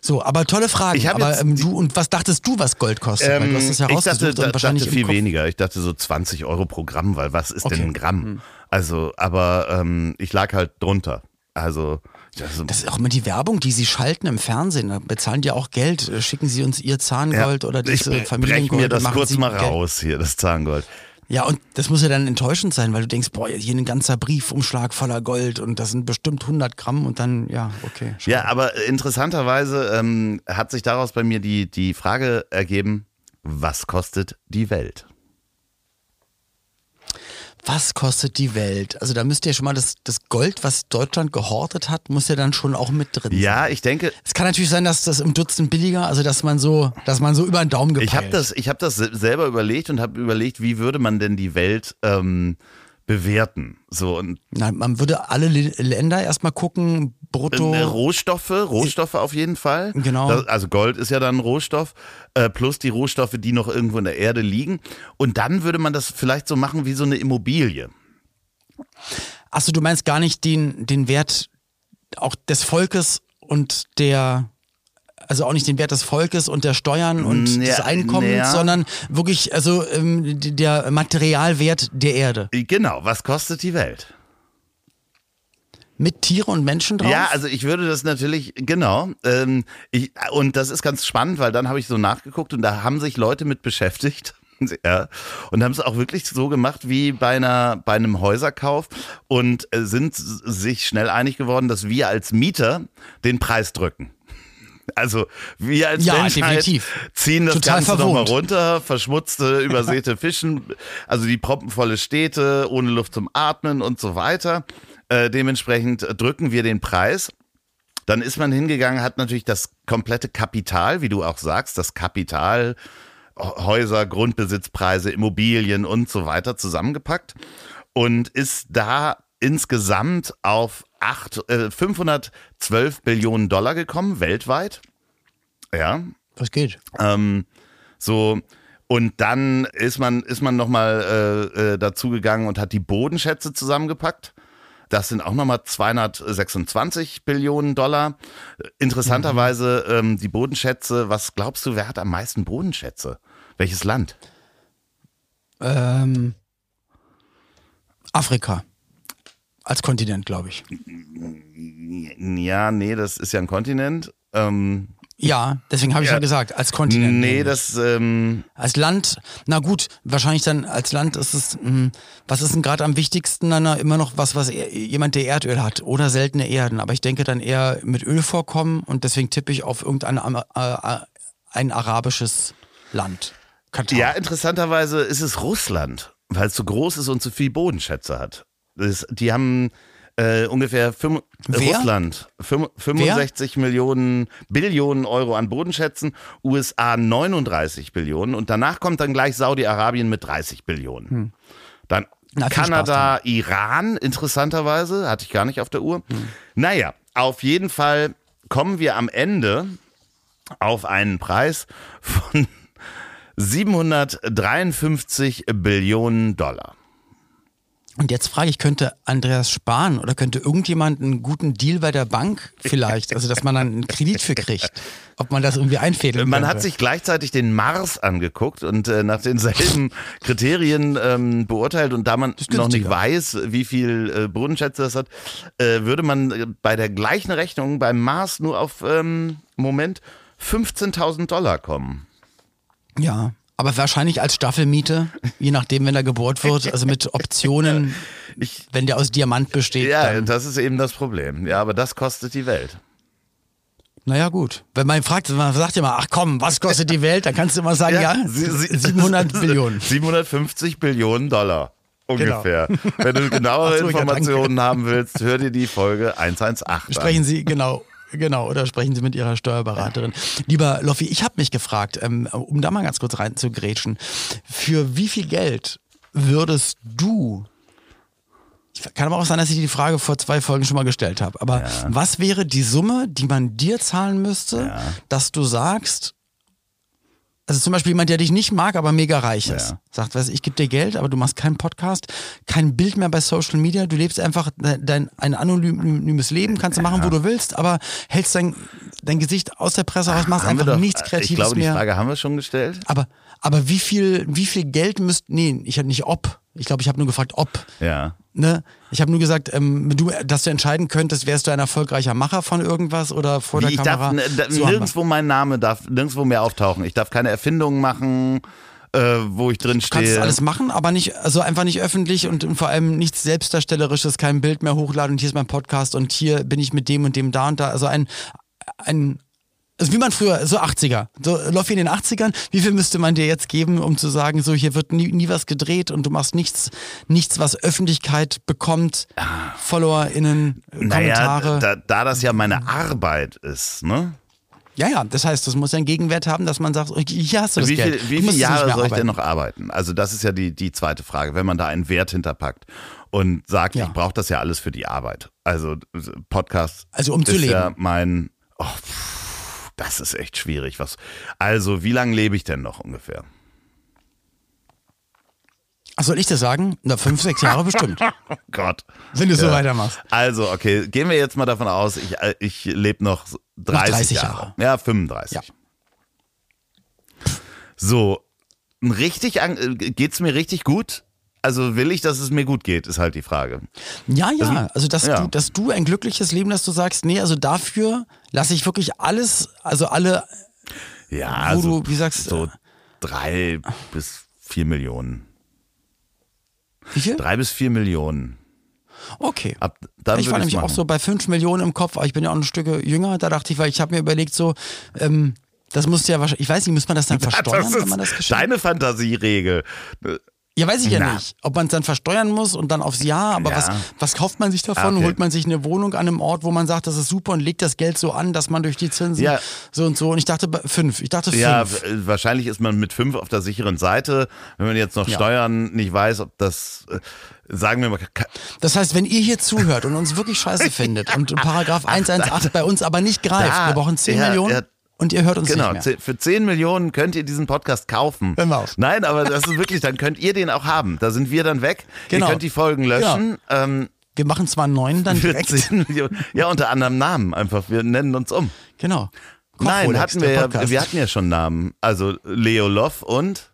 So, aber tolle Frage. Ich aber ähm, du, und was dachtest du, was Gold kostet? weil du hast es ja ich rausgesucht dachte, da, wahrscheinlich dachte viel weniger. Ich dachte so 20 Euro pro Gramm, weil was ist Okay. denn ein Gramm? Also, aber ähm, ich lag halt drunter. Also, ich Das ist auch immer die Werbung, die sie schalten im Fernsehen. Da bezahlen die auch Geld. Äh, Schicken sie uns ihr Zahngold oder ich diese brech Familiengold. mir das kurz sie mal Geld. raus hier, das Zahngold. Ja, und das muss ja dann enttäuschend sein, weil du denkst, boah, hier ein ganzer Briefumschlag voller Gold und das sind bestimmt 100 Gramm und dann, ja, okay. schade. Ja, aber interessanterweise ähm, hat sich daraus bei mir die, die Frage ergeben, was kostet die Welt? Was kostet die Welt? Also da müsst ihr schon mal das, das Gold, was Deutschland gehortet hat, muss ja dann schon auch mit drin sein. Ja, ich denke, Es kann natürlich sein, dass das im Dutzend billiger, also dass man so, dass man so über den Daumen gepeilt. ich habe das, ich hab das se- selber überlegt und habe überlegt, wie würde man denn die Welt ähm, bewerten? So, und Na, man würde alle Länder erstmal gucken, brutto. Äh, Rohstoffe, Rohstoffe auf jeden Fall. Genau. Das, also Gold ist ja dann ein Rohstoff, äh, plus die Rohstoffe, die noch irgendwo in der Erde liegen. Und dann würde man das vielleicht so machen wie so eine Immobilie. Achso, du meinst gar nicht den, den Wert auch des Volkes und der, also auch nicht den Wert des Volkes und der Steuern und Ja, des Einkommens, ja. sondern wirklich, also ähm, der Materialwert der Erde. Genau, was kostet die Welt? Mit Tiere und Menschen drauf? Ja, also ich würde das natürlich, genau. Ähm, ich, und das ist ganz spannend, weil dann habe ich so nachgeguckt und da haben sich Leute mit beschäftigt. *laughs* Ja, und haben es auch wirklich so gemacht wie bei, einer, bei einem Häuserkauf und äh, sind sich schnell einig geworden, dass wir als Mieter den Preis drücken. Also wir als Ja, Menschheit definitiv. ziehen das Total Ganze nochmal runter, verschmutzte, übersäte *laughs* Fischen, also die proppenvolle Städte, ohne Luft zum Atmen und so weiter. Äh, dementsprechend drücken wir den Preis. Dann ist man hingegangen, hat natürlich das komplette Kapital, wie du auch sagst, das Kapital, Häuser, Grundbesitzpreise, Immobilien und so weiter zusammengepackt und ist da insgesamt auf acht, äh, 512 Billionen Dollar gekommen, weltweit. Ja, Was geht? ähm, so und dann ist man ist man noch mal äh, äh, dazu gegangen und hat die Bodenschätze zusammengepackt. Das sind auch nochmal 226 Billionen Dollar. Interessanterweise ähm, die Bodenschätze. Was glaubst du, wer hat am meisten Bodenschätze? Welches Land? Ähm, Afrika. Als Kontinent, glaube ich. Ja, nee, das ist ja ein Kontinent. Ähm, Ja, deswegen habe ich Ja. ja gesagt, als Kontinent. nee, das ähm, Als Land, na gut, wahrscheinlich dann als Land ist es, mh, was ist denn gerade am wichtigsten dann immer noch was, was er, jemand, der Erdöl hat oder seltene Erden. Aber ich denke dann eher mit Ölvorkommen und deswegen tippe ich auf irgendein Am- äh, ein arabisches Land. Katar. Ja, interessanterweise ist es Russland, weil es so groß ist und so viel Bodenschätze hat. Das, die haben Äh, ungefähr fünf, Wer? Russland fünf- 65 Millionen Billionen Euro an Bodenschätzen, USA 39 Billionen und danach kommt dann gleich Saudi-Arabien mit 30 Billionen. Dann Hm. Na, viel Kanada, Iran, interessanterweise, hatte ich gar nicht auf der Uhr. Hm. Naja, auf jeden Fall kommen wir am Ende auf einen Preis von *laughs* 753 Billionen Dollar. Und jetzt frage ich, könnte Andreas sparen oder könnte irgendjemand einen guten Deal bei der Bank vielleicht, also dass man dann einen Kredit für kriegt, ob man das irgendwie einfädeln Man könnte. hat sich gleichzeitig den Mars angeguckt und äh, nach denselben *laughs* Kriterien ähm, beurteilt. Und da man noch nicht weiß, wie viel äh, Bodenschätze das hat, äh, würde man äh, bei der gleichen Rechnung beim Mars nur auf ähm, Moment 15.000 Dollar kommen. Ja, aber wahrscheinlich als Staffelmiete, je nachdem, wenn er gebohrt wird, also mit *laughs* Optionen, Ich, wenn der aus Diamant besteht. ja, das ist eben das Problem. Ja, aber das kostet die Welt. naja, gut. Wenn man fragt, man sagt ja mal, ach komm, was kostet die Welt? Dann kannst du immer sagen, ja, sie- sie- 700 *laughs* Billionen. 750 Billionen Dollar. Genau. Ungefähr. Wenn du *laughs* genauere so, ja. Informationen haben willst, hör dir die Folge 118 Sprechen an. Sie, genau. Genau, oder sprechen Sie mit Ihrer Steuerberaterin. Lieber Loffi, ich habe mich gefragt, ähm, um da mal ganz kurz rein zu grätschen, für wie viel Geld würdest du, ich kann aber auch sein, dass ich die Frage vor zwei Folgen schon mal gestellt habe, aber was wäre die Summe, die man dir zahlen müsste, dass du sagst, also zum Beispiel jemand, der dich nicht mag, aber mega reich ist. Ja. Sagt, weißt, du, ich gebe dir Geld, aber du machst keinen Podcast, kein Bild mehr bei Social Media, du lebst einfach de- dein ein anonymes Leben, kannst du machen, wo du willst, aber hältst dein, dein Gesicht aus der Presse raus, machst Haben einfach doch- nichts Ich Kreatives glaube, die mehr. Frage haben wir schon gestellt. Aber, aber wie viel, wie viel Geld müsst, nee, ich habe nicht ob, ich glaube, ich habe nur gefragt, ob. Ja. Ne? Ich habe nur gesagt, ähm, du, dass du entscheiden könntest, wärst du ein erfolgreicher Macher von irgendwas oder vor Wie, der ich Kamera. darf So nirgendwo mein Name darf nirgendwo mehr auftauchen. Ich darf keine Erfindungen machen, äh, wo ich drin Du kannst stehe. alles machen, aber nicht, also einfach nicht öffentlich und, und vor allem nichts Selbstdarstellerisches, kein Bild mehr hochladen und hier ist mein Podcast und hier bin ich mit dem und dem da und da. Also ein, ein also wie man früher, so 80er, so Loffi in den 80ern, wie viel müsste man dir jetzt geben, um zu sagen, so hier wird nie, nie was gedreht und du machst nichts, nichts, was Öffentlichkeit bekommt, FollowerInnen, naja, Kommentare. da, da das ja meine Arbeit ist, ne? ja, ja, das heißt, das muss ja einen Gegenwert haben, dass man sagt, hier hast du das Wie, Geld. viel, wie Du musst viele Jahre soll ich denn noch arbeiten? Also das ist ja die, die zweite Frage, wenn man da einen Wert hinterpackt und sagt, Ja. ich brauche das ja alles für die Arbeit. Also Podcast Also um zu ist ja leben. mein, oh, pff, das ist echt schwierig. Was, also wie lange lebe ich denn noch ungefähr? Ach, soll ich das sagen? Na, fünf, sechs Jahre bestimmt. *laughs* Oh Gott. Wenn du so Ja. weitermachst. Also, okay, gehen wir jetzt mal davon aus, ich, äh, ich lebe noch 30, 30 Jahre. Jahre. Ja, 35. Ja. So, richtig, äh, geht's mir richtig gut? Also will ich, dass es mir gut geht, ist halt die Frage. Ja, ja. Also, dass, ja. Du, dass du ein glückliches Leben, dass du sagst, nee, also dafür lasse ich wirklich alles, also alle, Ja, Wo so, du, wie sagst so drei bis vier Millionen. wie viel? Drei bis vier Millionen. Okay. Ab, ich war nämlich ich's auch machen. so bei 5 Millionen im Kopf, aber ich bin ja auch ein Stück jünger. Da dachte ich, weil ich habe mir überlegt, so, ähm, das musste ja wahrscheinlich, ich weiß nicht, muss man das dann *laughs* versteuern, Das wenn man das ist geschenkt deine Fantasieregel. Ja, weiß ich ja Na. nicht. Ob man es dann versteuern muss und dann aufs Jahr, aber Ja. was, was kauft man sich davon? Okay. Holt man sich eine Wohnung an einem Ort, wo man sagt, das ist super und legt das Geld so an, dass man durch die Zinsen Ja. so und so. Und ich dachte fünf. Ich dachte fünf. Ja, wahrscheinlich ist man mit fünf auf der sicheren Seite. Wenn man jetzt noch Ja. Steuern nicht weiß, ob das, äh, sagen wir mal, Das heißt, wenn ihr hier zuhört und uns wirklich scheiße *laughs* findet und Paragraph 118 bei uns aber nicht greift, Da, wir brauchen 10 ja, Millionen ja. Und ihr hört uns genau, nicht mehr. ze- für 10 Millionen könnt ihr diesen Podcast kaufen. Hören wir auf. Nein, aber das ist wirklich, dann könnt ihr den auch haben. Da sind wir dann weg. Genau. Ihr könnt die Folgen löschen. Ähm, Wir machen zwar neun dann für direkt. 10 Millionen. Ja, unter anderem Namen einfach. Wir nennen uns um. Genau. Nein, Kochrolex, hatten wir, ja, wir hatten ja schon Namen. Also Leo Loff und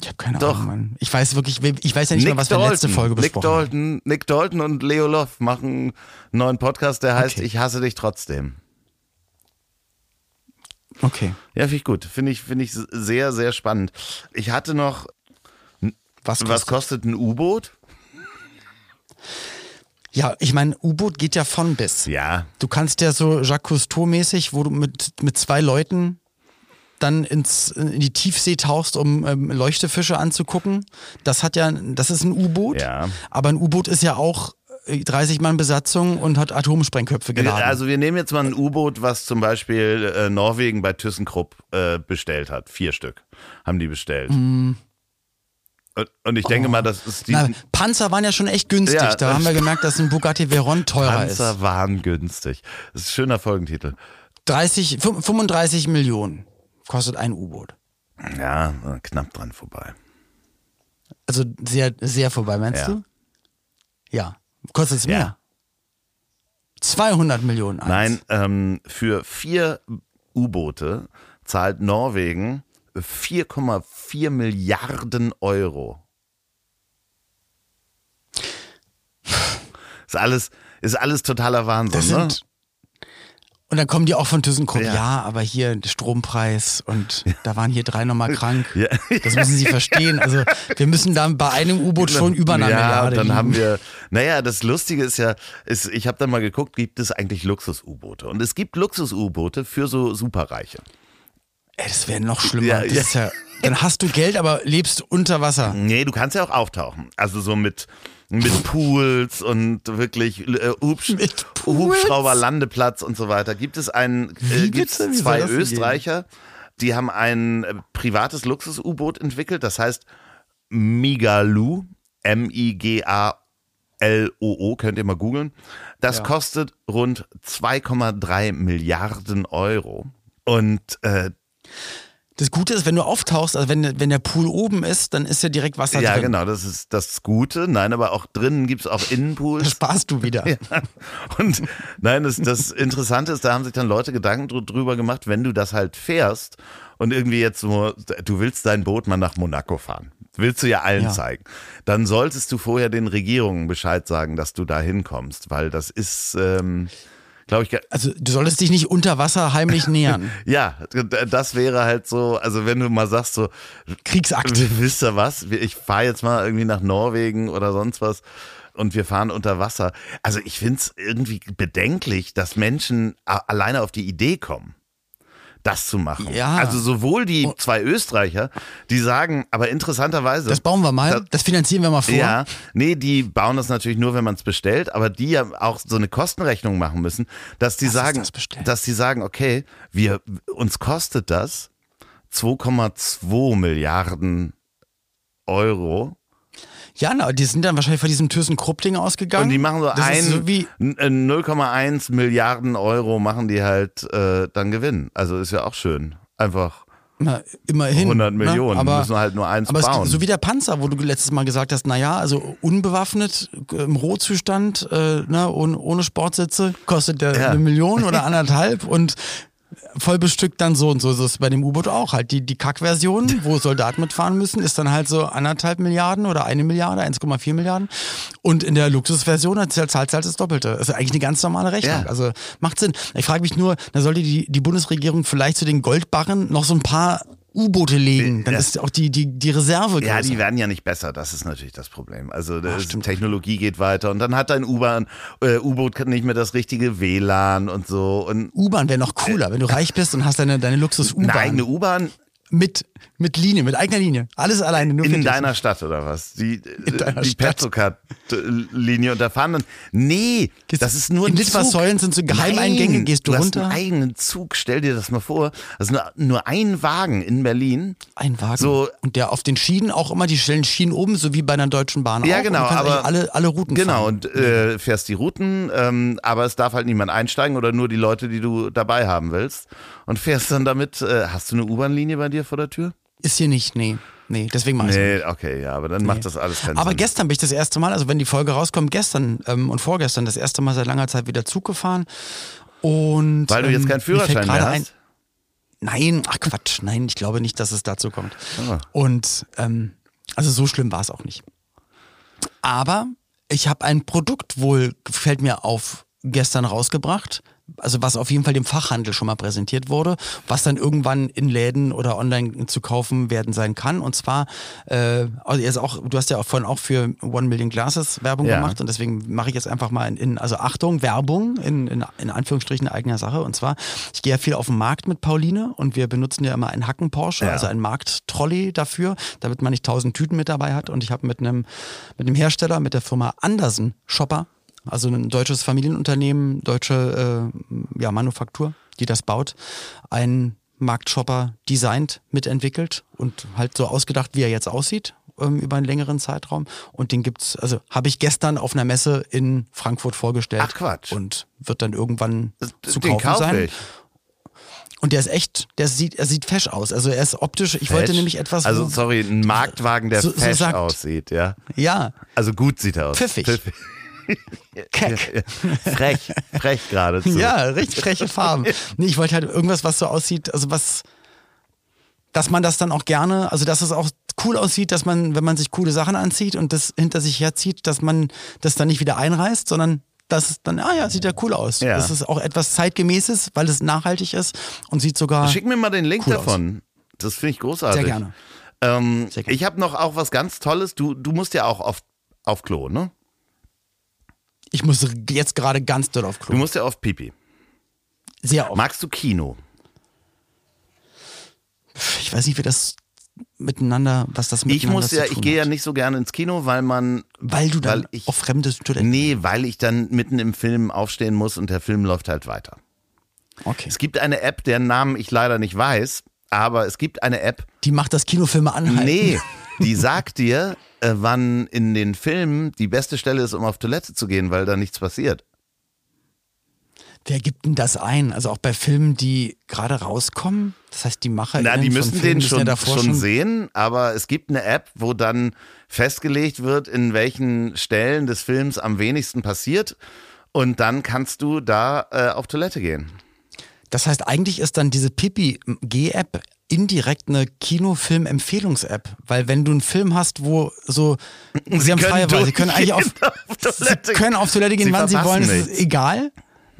Ich habe keine Doch. Ahnung, Mann. Ich weiß wirklich, ich weiß ja nicht Nick mehr, was wir Dalton. letzte Folge Nick besprochen haben. Dalton, Nick Dalton und Leo Loff machen einen neuen Podcast, der heißt Okay. Ich hasse dich trotzdem. Okay. Ja, finde ich gut. Finde ich, finde ich sehr, sehr spannend. Ich hatte noch, Was, was kostet? kostet ein U-Boot? Ja, ich meine, U-Boot geht ja von bis. Ja, Du kannst ja so Jacques Cousteau-mäßig, wo du mit, mit zwei Leuten dann ins, in die Tiefsee tauchst, um ähm, Leuchtefische anzugucken. Das hat ja, das ist ein U-Boot. Ja. Aber ein U-Boot ist ja auch 30 Mann Besatzung und hat Atomsprengköpfe geladen. Also wir nehmen jetzt mal ein U-Boot, was zum Beispiel äh, Norwegen bei ThyssenKrupp äh, bestellt hat. Vier Stück haben die bestellt. Mm. Und, ich denke Oh. mal, das ist die Na, Panzer waren ja schon echt günstig. Ja, da haben wir gemerkt, dass ein Bugatti Veyron teurer Panzer ist. waren günstig. Das ist ein schöner Folgentitel. 30, fün- 35 Millionen kostet ein U-Boot. Ja, knapp dran vorbei. Also sehr, sehr vorbei, meinst Ja. du? Ja. Kostet es Ja. mehr? 200 Millionen eins. Nein, ähm, für vier U-Boote zahlt Norwegen 4,4 Milliarden Euro. Ist alles, ist alles totaler Wahnsinn, Das ne? sind. Und dann kommen die auch von ThyssenKrupp. Ja. Ja. aber hier der Strompreis und da waren hier drei nochmal krank. Ja. Das müssen Sie verstehen. Also wir müssen dann bei einem U-Boot schon über einer ja, Milliarde dann liegen. haben wir, naja, das Lustige ist ja, ist, ich habe dann mal geguckt, gibt es eigentlich Luxus-U-Boote? Und es gibt Luxus-U-Boote für so Superreiche. Ey, das wäre noch schlimmer. Ja, ja. Ja, dann hast du Geld, aber lebst unter Wasser. Nee, du kannst ja auch auftauchen. Also so mit, mit Pools und wirklich äh, Hubsch? Hubschrauber-Landeplatz und so weiter. Gibt es einen, äh? Wie soll zwei Österreicher, die haben ein äh, privates Luxus-U-Boot entwickelt, das heißt Migaloo, M-I-G-A-L-O-O, könnt ihr mal googeln. Das Ja. kostet rund 2,3 Milliarden Euro. Und äh, Das Gute ist, wenn du auftauchst, also wenn, wenn der Pool oben ist, dann ist ja direkt Wasser ja, drin. genau, das ist das Gute. Nein, aber auch drinnen gibt es auch Da Innenpools. sparst du wieder. *laughs* Und nein, das, das Interessante ist, da haben sich dann Leute Gedanken drü- drüber gemacht, wenn du das halt fährst und irgendwie jetzt so, du willst dein Boot mal nach Monaco fahren. Willst du ja allen Ja. zeigen. Dann solltest du vorher den Regierungen Bescheid sagen, dass du da hinkommst, weil das ist, ähm, glaube ich, Also du solltest dich nicht unter Wasser heimlich *laughs* nähern. ja, das wäre halt so, also wenn du mal sagst so, Kriegsakt. *laughs* Wisst ihr was? Ich fahre jetzt mal irgendwie nach Norwegen oder sonst was und wir fahren unter Wasser. Also ich finde es irgendwie bedenklich, dass Menschen alleine auf die Idee kommen, das zu machen. Ja. Also sowohl die zwei Österreicher, die sagen, aber interessanterweise. Das bauen wir mal. Das- Das finanzieren wir mal vor. ja, nee, die bauen das natürlich nur, wenn man es bestellt, aber die ja auch so eine Kostenrechnung machen müssen, dass die sagen, das dass die sagen, okay, wir uns kostet das 2,2 Milliarden Euro Ja, na, die sind dann wahrscheinlich von diesem ThyssenKrupp-Ding ausgegangen. und die machen so das ein so wie, n- äh, 0,1 Milliarden Euro machen die halt äh, dann Gewinn. Also ist ja auch schön. Einfach na, immerhin. 100 ne? Millionen, Aber, müssen halt nur eins aber es, bauen. so wie der Panzer, wo du letztes Mal gesagt hast, naja, also unbewaffnet, äh, im Rohzustand, äh, ne, ohne, ohne Sportsitze, kostet der Ja. eine Million oder anderthalb und voll bestückt dann so und so. So ist es bei dem U-Boot auch halt. Die, die Kack-Version, wo *laughs* Soldaten mitfahren müssen, ist dann halt so anderthalb Milliarden oder eine Milliarde, 1,4 Milliarden. Und in der Luxusversion hat zahlt halt das Doppelte. Das ist eigentlich eine ganz normale Rechnung. Ja. Also macht Sinn. Ich frage mich nur, da sollte die, die Bundesregierung vielleicht zu den Goldbarren noch so ein paar U-Boote legen. Dann Ja. ist auch die, die, die Reserve Ja, größer. die werden ja nicht besser, das ist natürlich das Problem. Also die stimmt. Technologie geht weiter und dann hat dein U-Bahn, äh, U-Boot nicht mehr das richtige WLAN und so. Und U-Bahn wäre noch cooler, wenn du reich bist und hast deine, deine eine Luxus-U-Bahn. eigene U-Bahn Mit, mit Linie, mit eigener Linie. Alles alleine, nur in dich. deiner Stadt oder was? Die, *laughs* die. Petrocard-Linie und da fahren dann. Nee, Gehst- das ist nur in ein Litfaßsäulen Zug. sind so Geheimeingänge, Nein, gehst du hast runter? einen eigenen Zug, stell dir das mal vor. Das ist nur, nur ein Wagen in Berlin. Ein Wagen. So- und der auf den Schienen auch immer, die stellen Schienen oben, so wie bei einer deutschen Bahn Ja, auch. genau, du aber- alle, alle Routen Genau, fahren. und äh, fährst die Routen, ähm, aber es darf halt niemand einsteigen oder nur die Leute, die du dabei haben willst. Und fährst dann damit, äh, hast du eine U-Bahn-Linie bei dir vor der Tür? Ist hier nicht, nee. Nee, deswegen mach ich Nee, okay, ja, aber dann macht das alles keinen Aber Sinn. gestern bin ich das erste Mal, also wenn die Folge rauskommt, gestern ähm, und vorgestern das erste Mal seit langer Zeit wieder Zug gefahren. Und, Weil du jetzt ähm, keinen Führerschein mehr ein- hast? Nein, ach Quatsch, nein, ich glaube nicht, dass es dazu kommt. Ah. Und ähm, also so schlimm war es auch nicht. Aber ich habe ein Produkt wohl, fällt mir auf, gestern rausgebracht. Also was auf jeden Fall dem Fachhandel schon mal präsentiert wurde, was dann irgendwann in Läden oder online zu kaufen werden sein kann. Und zwar, äh, also jetzt auch, du hast ja auch vorhin auch für One Million Glasses Werbung Ja. gemacht und deswegen mache ich jetzt einfach mal in, in also Achtung, Werbung in, in, in Anführungsstrichen eigener Sache. Und zwar, ich gehe ja viel auf den Markt mit Pauline und wir benutzen ja immer einen Hacken Porsche, Ja. also einen Markttrolley dafür, damit man nicht tausend Tüten mit dabei hat. Und ich habe mit einem mit einem Hersteller, mit der Firma Andersen Shopper also ein deutsches Familienunternehmen, deutsche äh, ja, Manufaktur, die das baut, ein Marktshopper designt, mitentwickelt und halt so ausgedacht, wie er jetzt aussieht ähm, über einen längeren Zeitraum. Und den gibt's, also habe ich gestern auf einer Messe in Frankfurt vorgestellt. Ach Quatsch. Und wird dann irgendwann zu Den kaufen kaufe sein. ich. Und der ist echt, der sieht, er sieht fesch aus. Also er ist optisch, ich wollte Fesch? nämlich etwas. Also sorry, ein Marktwagen, der So- so fesch sagt- aussieht, ja. ja, Also gut sieht er aus. Pfiffig. Keck. Frech, frech geradezu. Ja, richtig freche Farben. *laughs* Nee, ich wollte halt irgendwas, was so aussieht, also was, dass man das dann auch gerne, also dass es auch cool aussieht, dass man, wenn man sich coole Sachen anzieht und das hinter sich herzieht, dass man das dann nicht wieder einreißt, sondern dass es dann, ah ja, sieht ja cool aus. Ja. Das ist auch etwas zeitgemäßes, weil es nachhaltig ist und sieht sogar. Schick mir mal den Link Cool aus. davon. Das finde ich großartig. Sehr gerne. Ähm, Sehr gerne. Ich habe noch auch was ganz Tolles. Du, du musst ja auch auf, auf Klo, ne? Ich muss jetzt gerade ganz doll auf Du Klo. musst ja auf Pipi. Sehr oft. Magst du Kino? Ich weiß nicht, wie das miteinander, was das Ich miteinander muss zu ja, ich gehe ja nicht so gerne ins Kino, weil man. Weil du dann weil ich- auf fremde Toiletten. Nee, weil ich dann mitten im Film aufstehen muss und der Film läuft halt weiter. Okay. Es gibt eine App, deren Namen ich leider nicht weiß, aber es gibt eine App, Die macht das Kinofilme anhalten. nee, *laughs* die sagt dir, äh, wann in den Filmen die beste Stelle ist, um auf Toilette zu gehen, weil da nichts passiert. Wer gibt denn das ein? Also auch bei Filmen, die gerade rauskommen? Das heißt, die Macher. Na, die müssen Filmen den ja schon, davor schon sehen, aber es gibt eine App, wo dann festgelegt wird, in welchen Stellen des Films am wenigsten passiert. Und dann kannst du da äh, auf Toilette gehen. Das heißt, eigentlich ist dann diese Pipi-G-App indirekt eine Kinofilm-Empfehlungs-App. Weil wenn du einen Film hast, wo so, sie, haben freie Wahl, sie können eigentlich auf, auf Toilette sie können auf Toilette gehen, Sie wann sie wollen, es ist nichts. egal.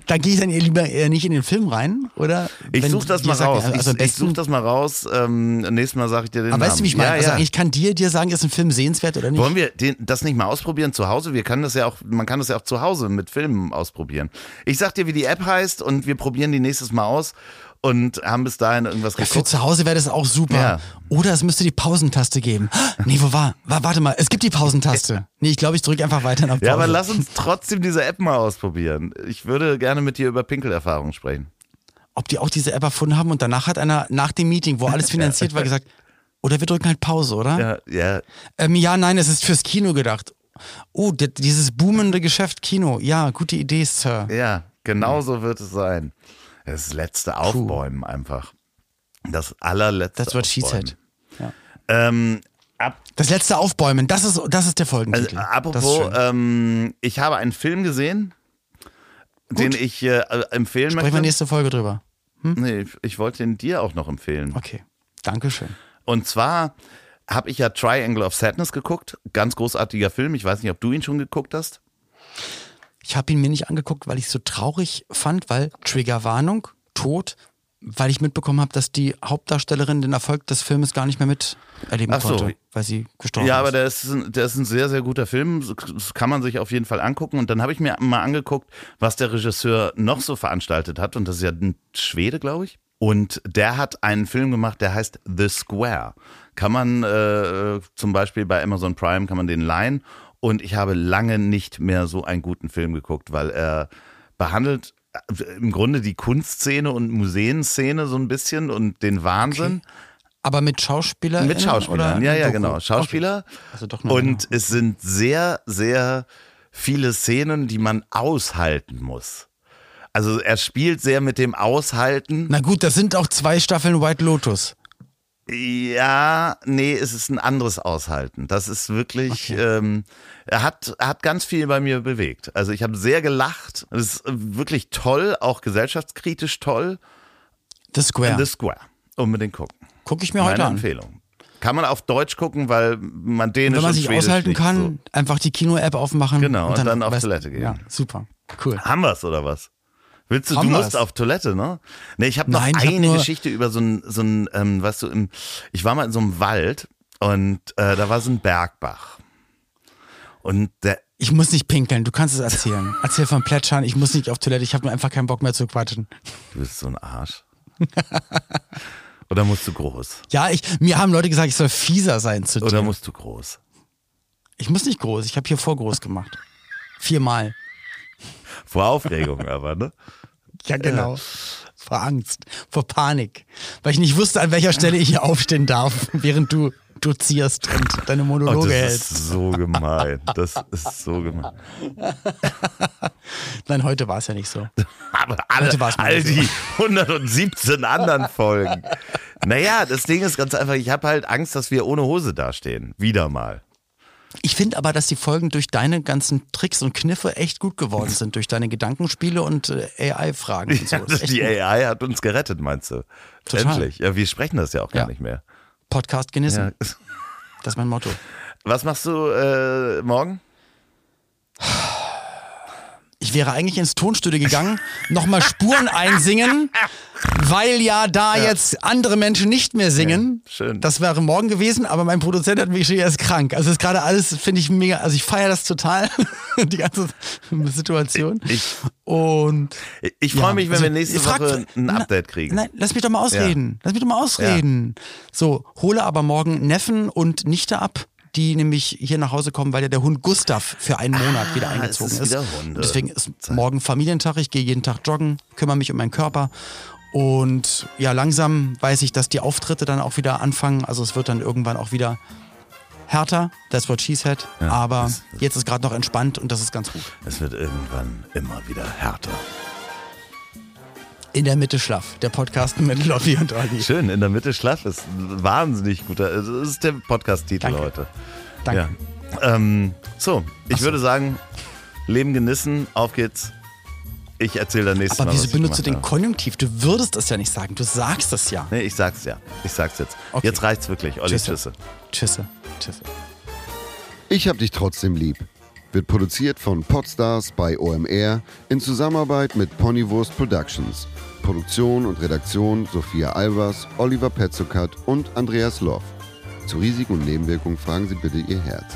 Da gehe ich dann eher lieber eher nicht in den Film rein, oder? Ich Wenn such das mal raus. Also ich ich besten, such das mal raus. Nächstes Mal sage ich dir den aber Namen. weißt du, wie ich meine? Ja, Also ja. ich kann dir, dir sagen, ist ein Film sehenswert oder nicht? Wollen wir den, das nicht mal ausprobieren zu Hause? Wir können das ja auch, man kann das ja auch zu Hause mit Filmen ausprobieren. Ich sag dir, wie die App heißt und wir probieren die nächstes Mal aus und haben bis dahin irgendwas Ja, für geguckt. zu Hause wäre das auch super. Ja. Oder es müsste die Pausentaste geben. *laughs* Nee, wo war? war? Warte mal, es gibt die Pausentaste. Nee, ich glaube, ich drücke einfach weiter nach Pause. Ja, aber lass uns trotzdem diese App mal ausprobieren. Ich würde gerne mit dir über Pinkelerfahrungen sprechen. Ob die auch diese App erfunden haben und danach hat einer nach dem Meeting, wo alles *laughs* finanziert war, gesagt, oder wir drücken halt Pause, oder? Ja, ja. Ähm, ja, nein, es ist fürs Kino gedacht. Oh, di- dieses boomende Geschäft Kino. Ja, gute Idee, Sir. Ja, genau so wird es sein. Das letzte Aufbäumen einfach. Das allerletzte what she Aufbäumen. Ja. Ähm, ab, Das letzte Aufbäumen, das ist, das ist der also, Folgentitel. äh, das ist apropos, ähm, ich habe einen Film gesehen, den ich äh, empfehlen Sprechen wir möchte. nächste Folge drüber. Nee, ich- ich wollte ihn dir auch noch empfehlen. Okay, Dankeschön. Und zwar habe ich ja Triangle of Sadness geguckt. Ganz großartiger Film. Ich weiß nicht, ob du ihn schon geguckt hast. Ich habe ihn mir nicht angeguckt, weil ich es so traurig fand, weil Triggerwarnung, Tod, weil ich mitbekommen habe, dass die Hauptdarstellerin den Erfolg des Filmes gar nicht mehr miterleben Ach so. konnte, weil sie gestorben Ja, aber ist. der ist, ein- der ist ein sehr, sehr guter Film. Das kann man sich auf jeden Fall angucken. Und dann habe ich mir mal angeguckt, was der Regisseur noch so veranstaltet hat. Und das ist ja ein Schwede, glaube ich. Und der hat einen Film gemacht, der heißt The Square. Kann man äh, zum Beispiel bei Amazon Prime, kann man den leihen. Und ich habe lange nicht mehr so einen guten Film geguckt, weil er behandelt äh, im Grunde die Kunstszene und Museenszene so ein bisschen und den Wahnsinn. aber mit Schauspielern? Mit Schauspielern, ja, ja, genau. Schauspieler. Okay. Also doch nur Und es sind sehr, sehr viele Szenen, die man aushalten muss. Also er spielt sehr mit dem Aushalten. Na gut, das sind auch zwei Staffeln White Lotus. Ja, nee, es ist ein anderes Aushalten. Das ist wirklich, ähm, er hat, er hat ganz viel bei mir bewegt. Also ich habe sehr gelacht. Es ist wirklich toll, auch gesellschaftskritisch toll. The Square. The Square. Unbedingt gucken. Gucke ich mir heute Meine an. Empfehlung. Kann man auf Deutsch gucken, weil man Dänisch Wenn man und sich aushalten kann, einfach die Kino-App aufmachen. Genau, und dann auf weißt- Toilette gehen. Ja, super. Cool. So. Haben wir's oder was? Willst du, Haben du musst auf Toilette, ne? Nee, ich habe noch Nein, ich hab eine nur- Geschichte über so ein, so ein ähm, weißt du, im, ich war mal in so einem Wald und äh, da war so ein Bergbach. Und der, Ich muss nicht pinkeln, du kannst es erzählen. *laughs* Erzähl von Plätschern, ich muss nicht auf Toilette, ich habe nur einfach keinen Bock mehr zu quatschen. du bist so ein Arsch. *laughs* oder musst du groß? Ja, ich, mir haben Leute gesagt, ich soll fieser sein zu dir. Oder musst du groß? Ich muss nicht groß, ich habe hier vor groß gemacht. Viermal. Vor Aufregung aber, ne? Ja, genau. Vor Angst, vor Panik. Weil ich nicht wusste, an welcher Stelle ich hier aufstehen darf, *laughs* während du dozierst und deine Oh, Monologe das hältst. ist so gemein. Das ist so gemein. *laughs* Nein, heute war es ja nicht so. *laughs* Aber alle, Heute all so. die 117 anderen Folgen. Naja, das Ding ist ganz einfach, ich habe halt Angst, dass wir ohne Hose dastehen. Wieder mal. Ich finde aber, dass die Folgen durch deine ganzen Tricks und Kniffe echt gut geworden sind, durch deine Gedankenspiele und äh, AI-Fragen und *laughs* so. Ja, die gut. AI hat uns gerettet, meinst du? Total. Endlich. Ja, wir sprechen das ja auch gar Ja. nicht mehr. Podcast genießen. Ja. *laughs* Das ist mein Motto. Was machst du äh, morgen? Ich wäre eigentlich ins Tonstudio gegangen, nochmal Spuren einsingen, *laughs* weil ja da jetzt andere Menschen nicht mehr singen. Ja, schön. Das wäre morgen gewesen, aber mein Produzent hat mich geschrieben, er ist krank. Also ist gerade alles, finde ich mega, also ich feiere das total, *laughs* die ganze Situation. Ich, Und ich freue Ja, mich, wenn also wir nächste fragt- Woche ein Update kriegen. Nein, lass mich doch mal ausreden. Lass mich doch mal ausreden. So, hole aber morgen Neffen und Nichte ab, die nämlich hier nach Hause kommen, weil ja der Hund Gustav für einen Monat wieder es eingezogen ist ist. wieder. Deswegen ist morgen Familientag. Ich gehe jeden Tag joggen, kümmere mich um meinen Körper. Und ja, langsam weiß ich, dass die Auftritte dann auch wieder anfangen. Also es wird dann irgendwann auch wieder härter. That's what she said. Ja, aber das- jetzt ist gerade noch entspannt und das ist ganz gut. Es wird irgendwann immer wieder härter. In der Mitte schlaff. Der Podcast mit Loffi und Olli. Schön, in der Mitte schlaff ist ein wahnsinnig guter. Das ist der Podcast-Titel heute. Danke. Ja. Ähm, so, ich so. würde sagen, Leben genießen, auf geht's. Ich erzähle dann nächstes Aber Mal. wieso was ich benutzt du den habe. Konjunktiv? Du würdest das ja nicht sagen. Du sagst es ja. Nee, ich sag's ja. Ich sag's jetzt. Okay. Jetzt reicht's wirklich. Olli, Tschüsse. Tschüsse. Tschüsse. Tschüsse. Ich hab dich trotzdem lieb. Wird produziert von Podstars bei OMR in Zusammenarbeit mit Ponywurst Productions. Produktion und Redaktion Sophia Albers, Oliver Petzokat und Andreas Loff. Zu Risiken und Nebenwirkungen fragen Sie bitte Ihr Herz.